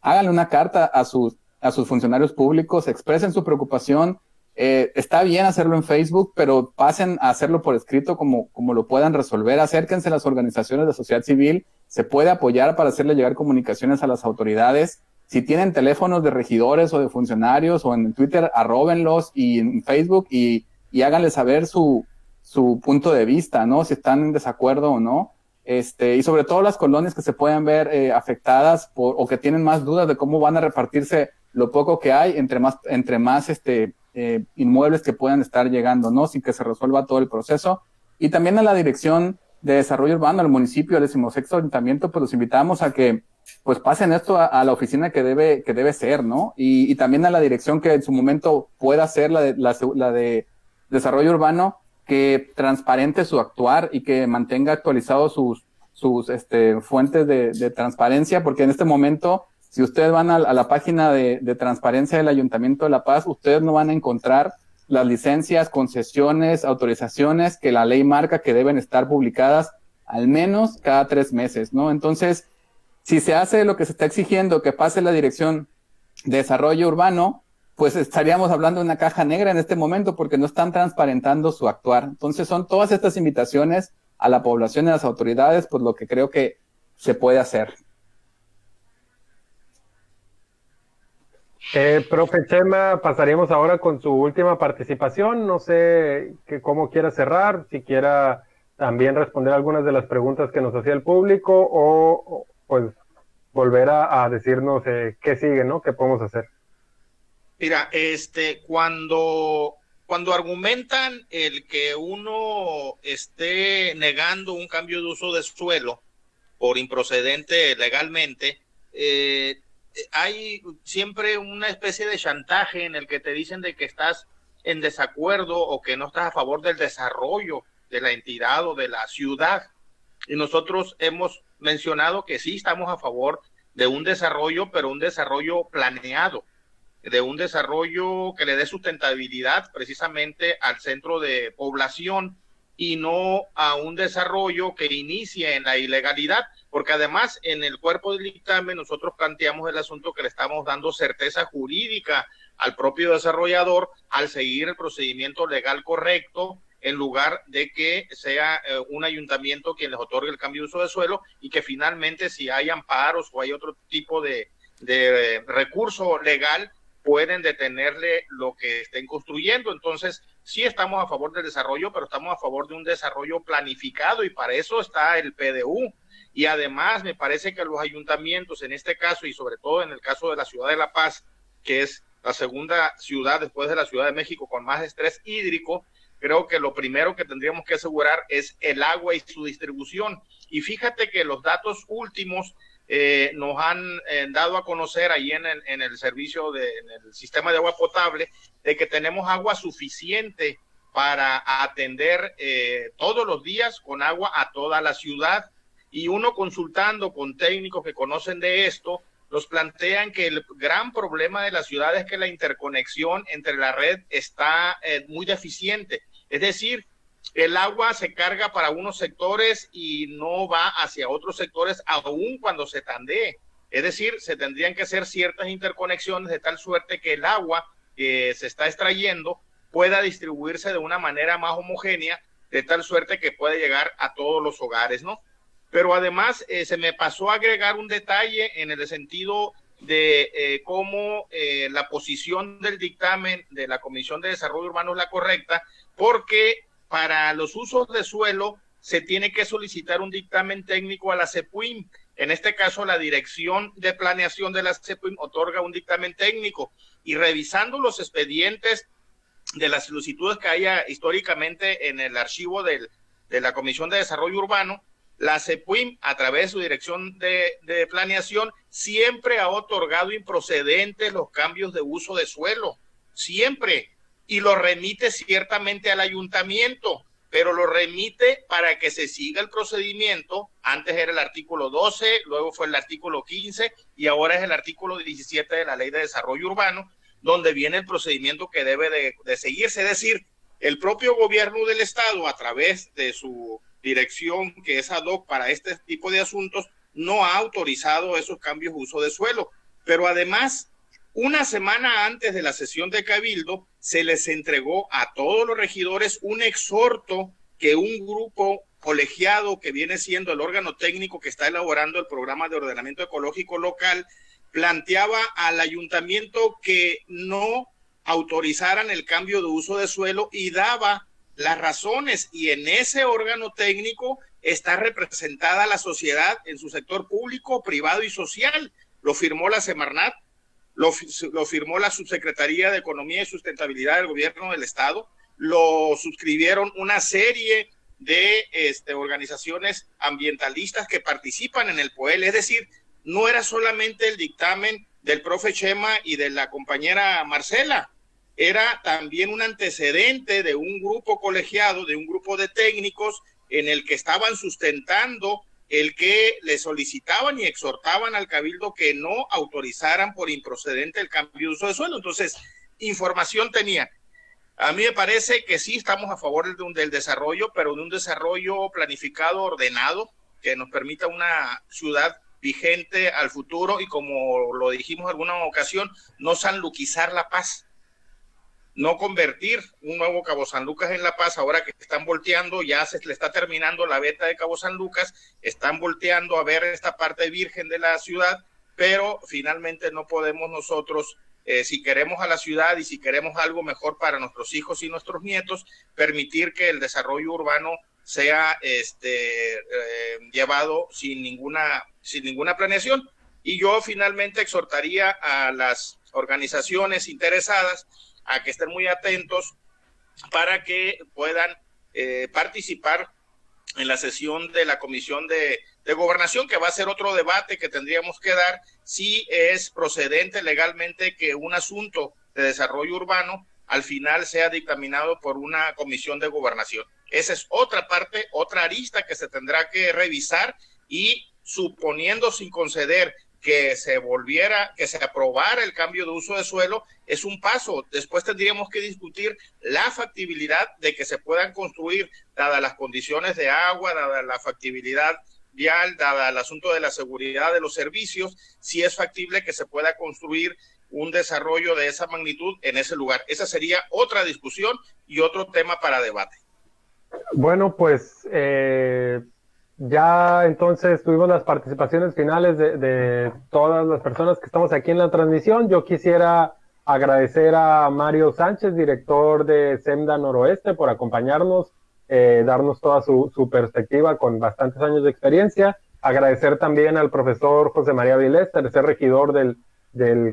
Háganle una carta a sus, a sus funcionarios públicos, expresen su preocupación. Eh, está bien hacerlo en Facebook, pero pasen a hacerlo por escrito como, como lo puedan resolver. Acérquense a las organizaciones de sociedad civil, se puede apoyar para hacerle llegar comunicaciones a las autoridades si tienen teléfonos de regidores o de funcionarios o en Twitter, arróbenlos y en Facebook y, y háganle saber su, su punto de vista, ¿no? Si están en desacuerdo o no. Este, y sobre todo las colonias que se pueden ver eh, afectadas por, o que tienen más dudas de cómo van a repartirse lo poco que hay entre más, entre más este, eh, inmuebles que puedan estar llegando, ¿no? Sin que se resuelva todo el proceso. Y también a la Dirección de Desarrollo Urbano, al municipio, al decimosexto ayuntamiento, pues los invitamos a que pues pasen esto a, la oficina que debe, que debe ser, ¿no? Y, y, también a la dirección que en su momento pueda ser la de, la, la de desarrollo urbano, que transparente su actuar y que mantenga actualizados sus, sus este, fuentes de, de, transparencia, porque en este momento, si ustedes van a, a la página de, de, transparencia del Ayuntamiento de La Paz, ustedes no van a encontrar las licencias, concesiones, autorizaciones que la ley marca que deben estar publicadas al menos cada tres meses, ¿no? Entonces, si se hace lo que se está exigiendo, que pase la dirección de desarrollo urbano, pues estaríamos hablando de una caja negra en este momento porque no están transparentando su actuar. Entonces son todas estas invitaciones a la población y a las autoridades, pues lo que creo que se puede hacer. Eh, profe Chema, pasaríamos ahora con su última participación. No sé que, cómo quiera cerrar, si quiera también responder algunas de las preguntas que nos hacía el público o, pues volver a, decirnos eh, qué sigue, ¿no? ¿Qué podemos hacer? Mira, este, cuando, cuando argumentan el que uno esté negando un cambio de uso de suelo por improcedente legalmente, eh, hay siempre una especie de chantaje en el que te dicen de que estás en desacuerdo o que no estás a favor del desarrollo de la entidad o de la ciudad. Y nosotros hemos mencionado que sí estamos a favor de un desarrollo, pero un desarrollo planeado, de un desarrollo que le dé sustentabilidad precisamente al centro de población y no a un desarrollo que inicie en la ilegalidad, porque además en el cuerpo del dictamen nosotros planteamos el asunto que le estamos dando certeza jurídica al propio desarrollador al seguir el procedimiento legal correcto en lugar de que sea eh, un ayuntamiento quien les otorgue el cambio de uso de suelo y que finalmente si hay amparos o hay otro tipo de, de recurso legal pueden detenerle lo que estén construyendo. Entonces, sí estamos a favor del desarrollo, pero estamos a favor de un desarrollo planificado y para eso está el PDU. Y además me parece que los ayuntamientos, en este caso y sobre todo en el caso de la ciudad de La Paz, que es la segunda ciudad después de la Ciudad de México con más estrés hídrico, creo que lo primero que tendríamos que asegurar es el agua y su distribución. Y fíjate que los datos últimos eh, nos han eh, dado a conocer ahí en el, en el servicio, de, en el sistema de agua potable, de que tenemos agua suficiente para atender eh, todos los días con agua a toda la ciudad. Y uno consultando con técnicos que conocen de esto, nos plantean que el gran problema de la ciudad es que la interconexión entre la red está muy deficiente. Es decir, el agua se carga para unos sectores y no va hacia otros sectores, aun cuando se tandee. Es decir, se tendrían que hacer ciertas interconexiones de tal suerte que el agua que se está extrayendo pueda distribuirse de una manera más homogénea, de tal suerte que pueda llegar a todos los hogares, ¿no? Pero además eh, se me pasó a agregar un detalle en el sentido de eh, cómo eh, la posición del dictamen de la Comisión de Desarrollo Urbano es la correcta, porque para los usos de suelo se tiene que solicitar un dictamen técnico a la CEPUIM. En este caso, la Dirección de Planeación de la CEPUIM otorga un dictamen técnico y revisando los expedientes de las solicitudes que haya históricamente en el archivo de la Comisión de Desarrollo Urbano, la CEPUIM, a través de su dirección de, de, planeación, siempre ha otorgado improcedentes los cambios de uso de suelo. Siempre y lo remite ciertamente al ayuntamiento, pero lo remite para que se siga el procedimiento. Antes era el artículo 12, luego fue el artículo 15 y ahora es el artículo 17 de la Ley de Desarrollo Urbano, donde viene el procedimiento que debe de, de seguirse. Es decir, el propio gobierno del Estado, a través de su dirección que es ad hoc para este tipo de asuntos, no ha autorizado esos cambios de uso de suelo. Pero además, una semana antes de la sesión de Cabildo, se les entregó a todos los regidores un exhorto que un grupo colegiado que viene siendo el órgano técnico que está elaborando el programa de ordenamiento ecológico local planteaba al ayuntamiento que no autorizaran el cambio de uso de suelo y daba las razones y en ese órgano técnico está representada la sociedad en su sector público, privado y social. Lo firmó la Semarnat, lo, firmó la Subsecretaría de Economía y Sustentabilidad del Gobierno del Estado, lo suscribieron una serie de este, organizaciones ambientalistas que participan en el POEL, es decir, no era solamente el dictamen del profe Chema y de la compañera Marcela, era también un antecedente de un grupo colegiado, de un grupo de técnicos en el que estaban sustentando el que le solicitaban y exhortaban al cabildo que no autorizaran por improcedente el cambio de uso de suelo. Entonces, información tenían. A mí me parece que sí estamos a favor del, del desarrollo, pero de un desarrollo planificado, ordenado, que nos permita una ciudad vigente al futuro y como lo dijimos en alguna ocasión, no sanluquizar la paz no convertir un nuevo Cabo San Lucas en La Paz, ahora que están volteando, ya se le está terminando la beta de Cabo San Lucas, están volteando a ver esta parte virgen de la ciudad, pero finalmente no podemos nosotros, eh, si queremos a la ciudad y si queremos algo mejor para nuestros hijos y nuestros nietos, permitir que el desarrollo urbano sea este, eh, llevado sin ninguna, sin ninguna planeación. Y yo finalmente exhortaría a las organizaciones interesadas a que estén muy atentos para que puedan eh, participar en la sesión de la Comisión de, de, Gobernación, que va a ser otro debate que tendríamos que dar si es procedente legalmente que un asunto de desarrollo urbano al final sea dictaminado por una comisión de gobernación. Esa es otra parte, otra arista que se tendrá que revisar y suponiendo sin conceder que se volviera, que se aprobara el cambio de uso de suelo, es un paso. Después tendríamos que discutir la factibilidad de que se puedan construir, dadas las condiciones de agua, dada la factibilidad vial, dada el asunto de la seguridad de los servicios, si es factible que se pueda construir un desarrollo de esa magnitud en ese lugar. Esa sería otra discusión y otro tema para debate. Bueno, pues eh, ya entonces tuvimos las participaciones finales de, todas las personas que estamos aquí en la transmisión. Yo quisiera agradecer a Mario Sánchez, director de SEMDA Noroeste, por acompañarnos, eh, darnos toda su, perspectiva con bastantes años de experiencia. Agradecer también al profesor José María Vilés, tercer regidor del,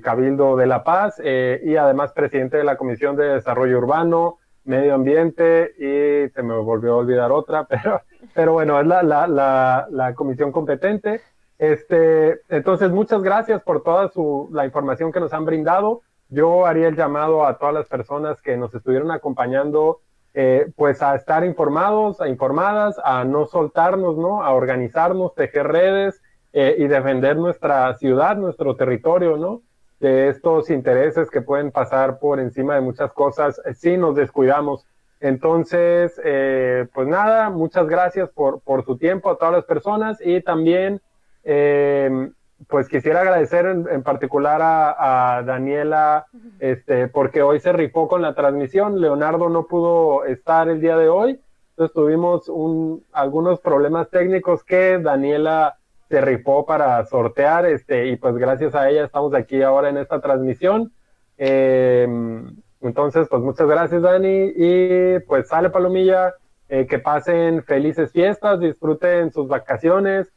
Cabildo de La Paz eh, y además presidente de la Comisión de Desarrollo Urbano, Medio Ambiente y se me volvió a olvidar otra, pero, pero bueno, es la, la, la, comisión competente. Este, entonces, muchas gracias por toda su, la información que nos han brindado. Yo haría el llamado a todas las personas que nos estuvieron acompañando, eh, pues a estar informados, a informadas, a no soltarnos, ¿no? A organizarnos, tejer redes eh, y defender nuestra ciudad, nuestro territorio, ¿no? de estos intereses que pueden pasar por encima de muchas cosas eh, si nos descuidamos. Entonces, eh, pues nada, muchas gracias por, por, su tiempo a todas las personas y también, eh, pues quisiera agradecer en, particular a, Daniela, este, porque hoy se rifó con la transmisión. Leonardo no pudo estar el día de hoy, entonces tuvimos un, algunos problemas técnicos que Daniela se rifó para sortear, este, y pues gracias a ella estamos aquí ahora en esta transmisión. Em, entonces, pues muchas gracias, Dani, y pues sale Palomilla, eh, que pasen felices fiestas, disfruten sus vacaciones,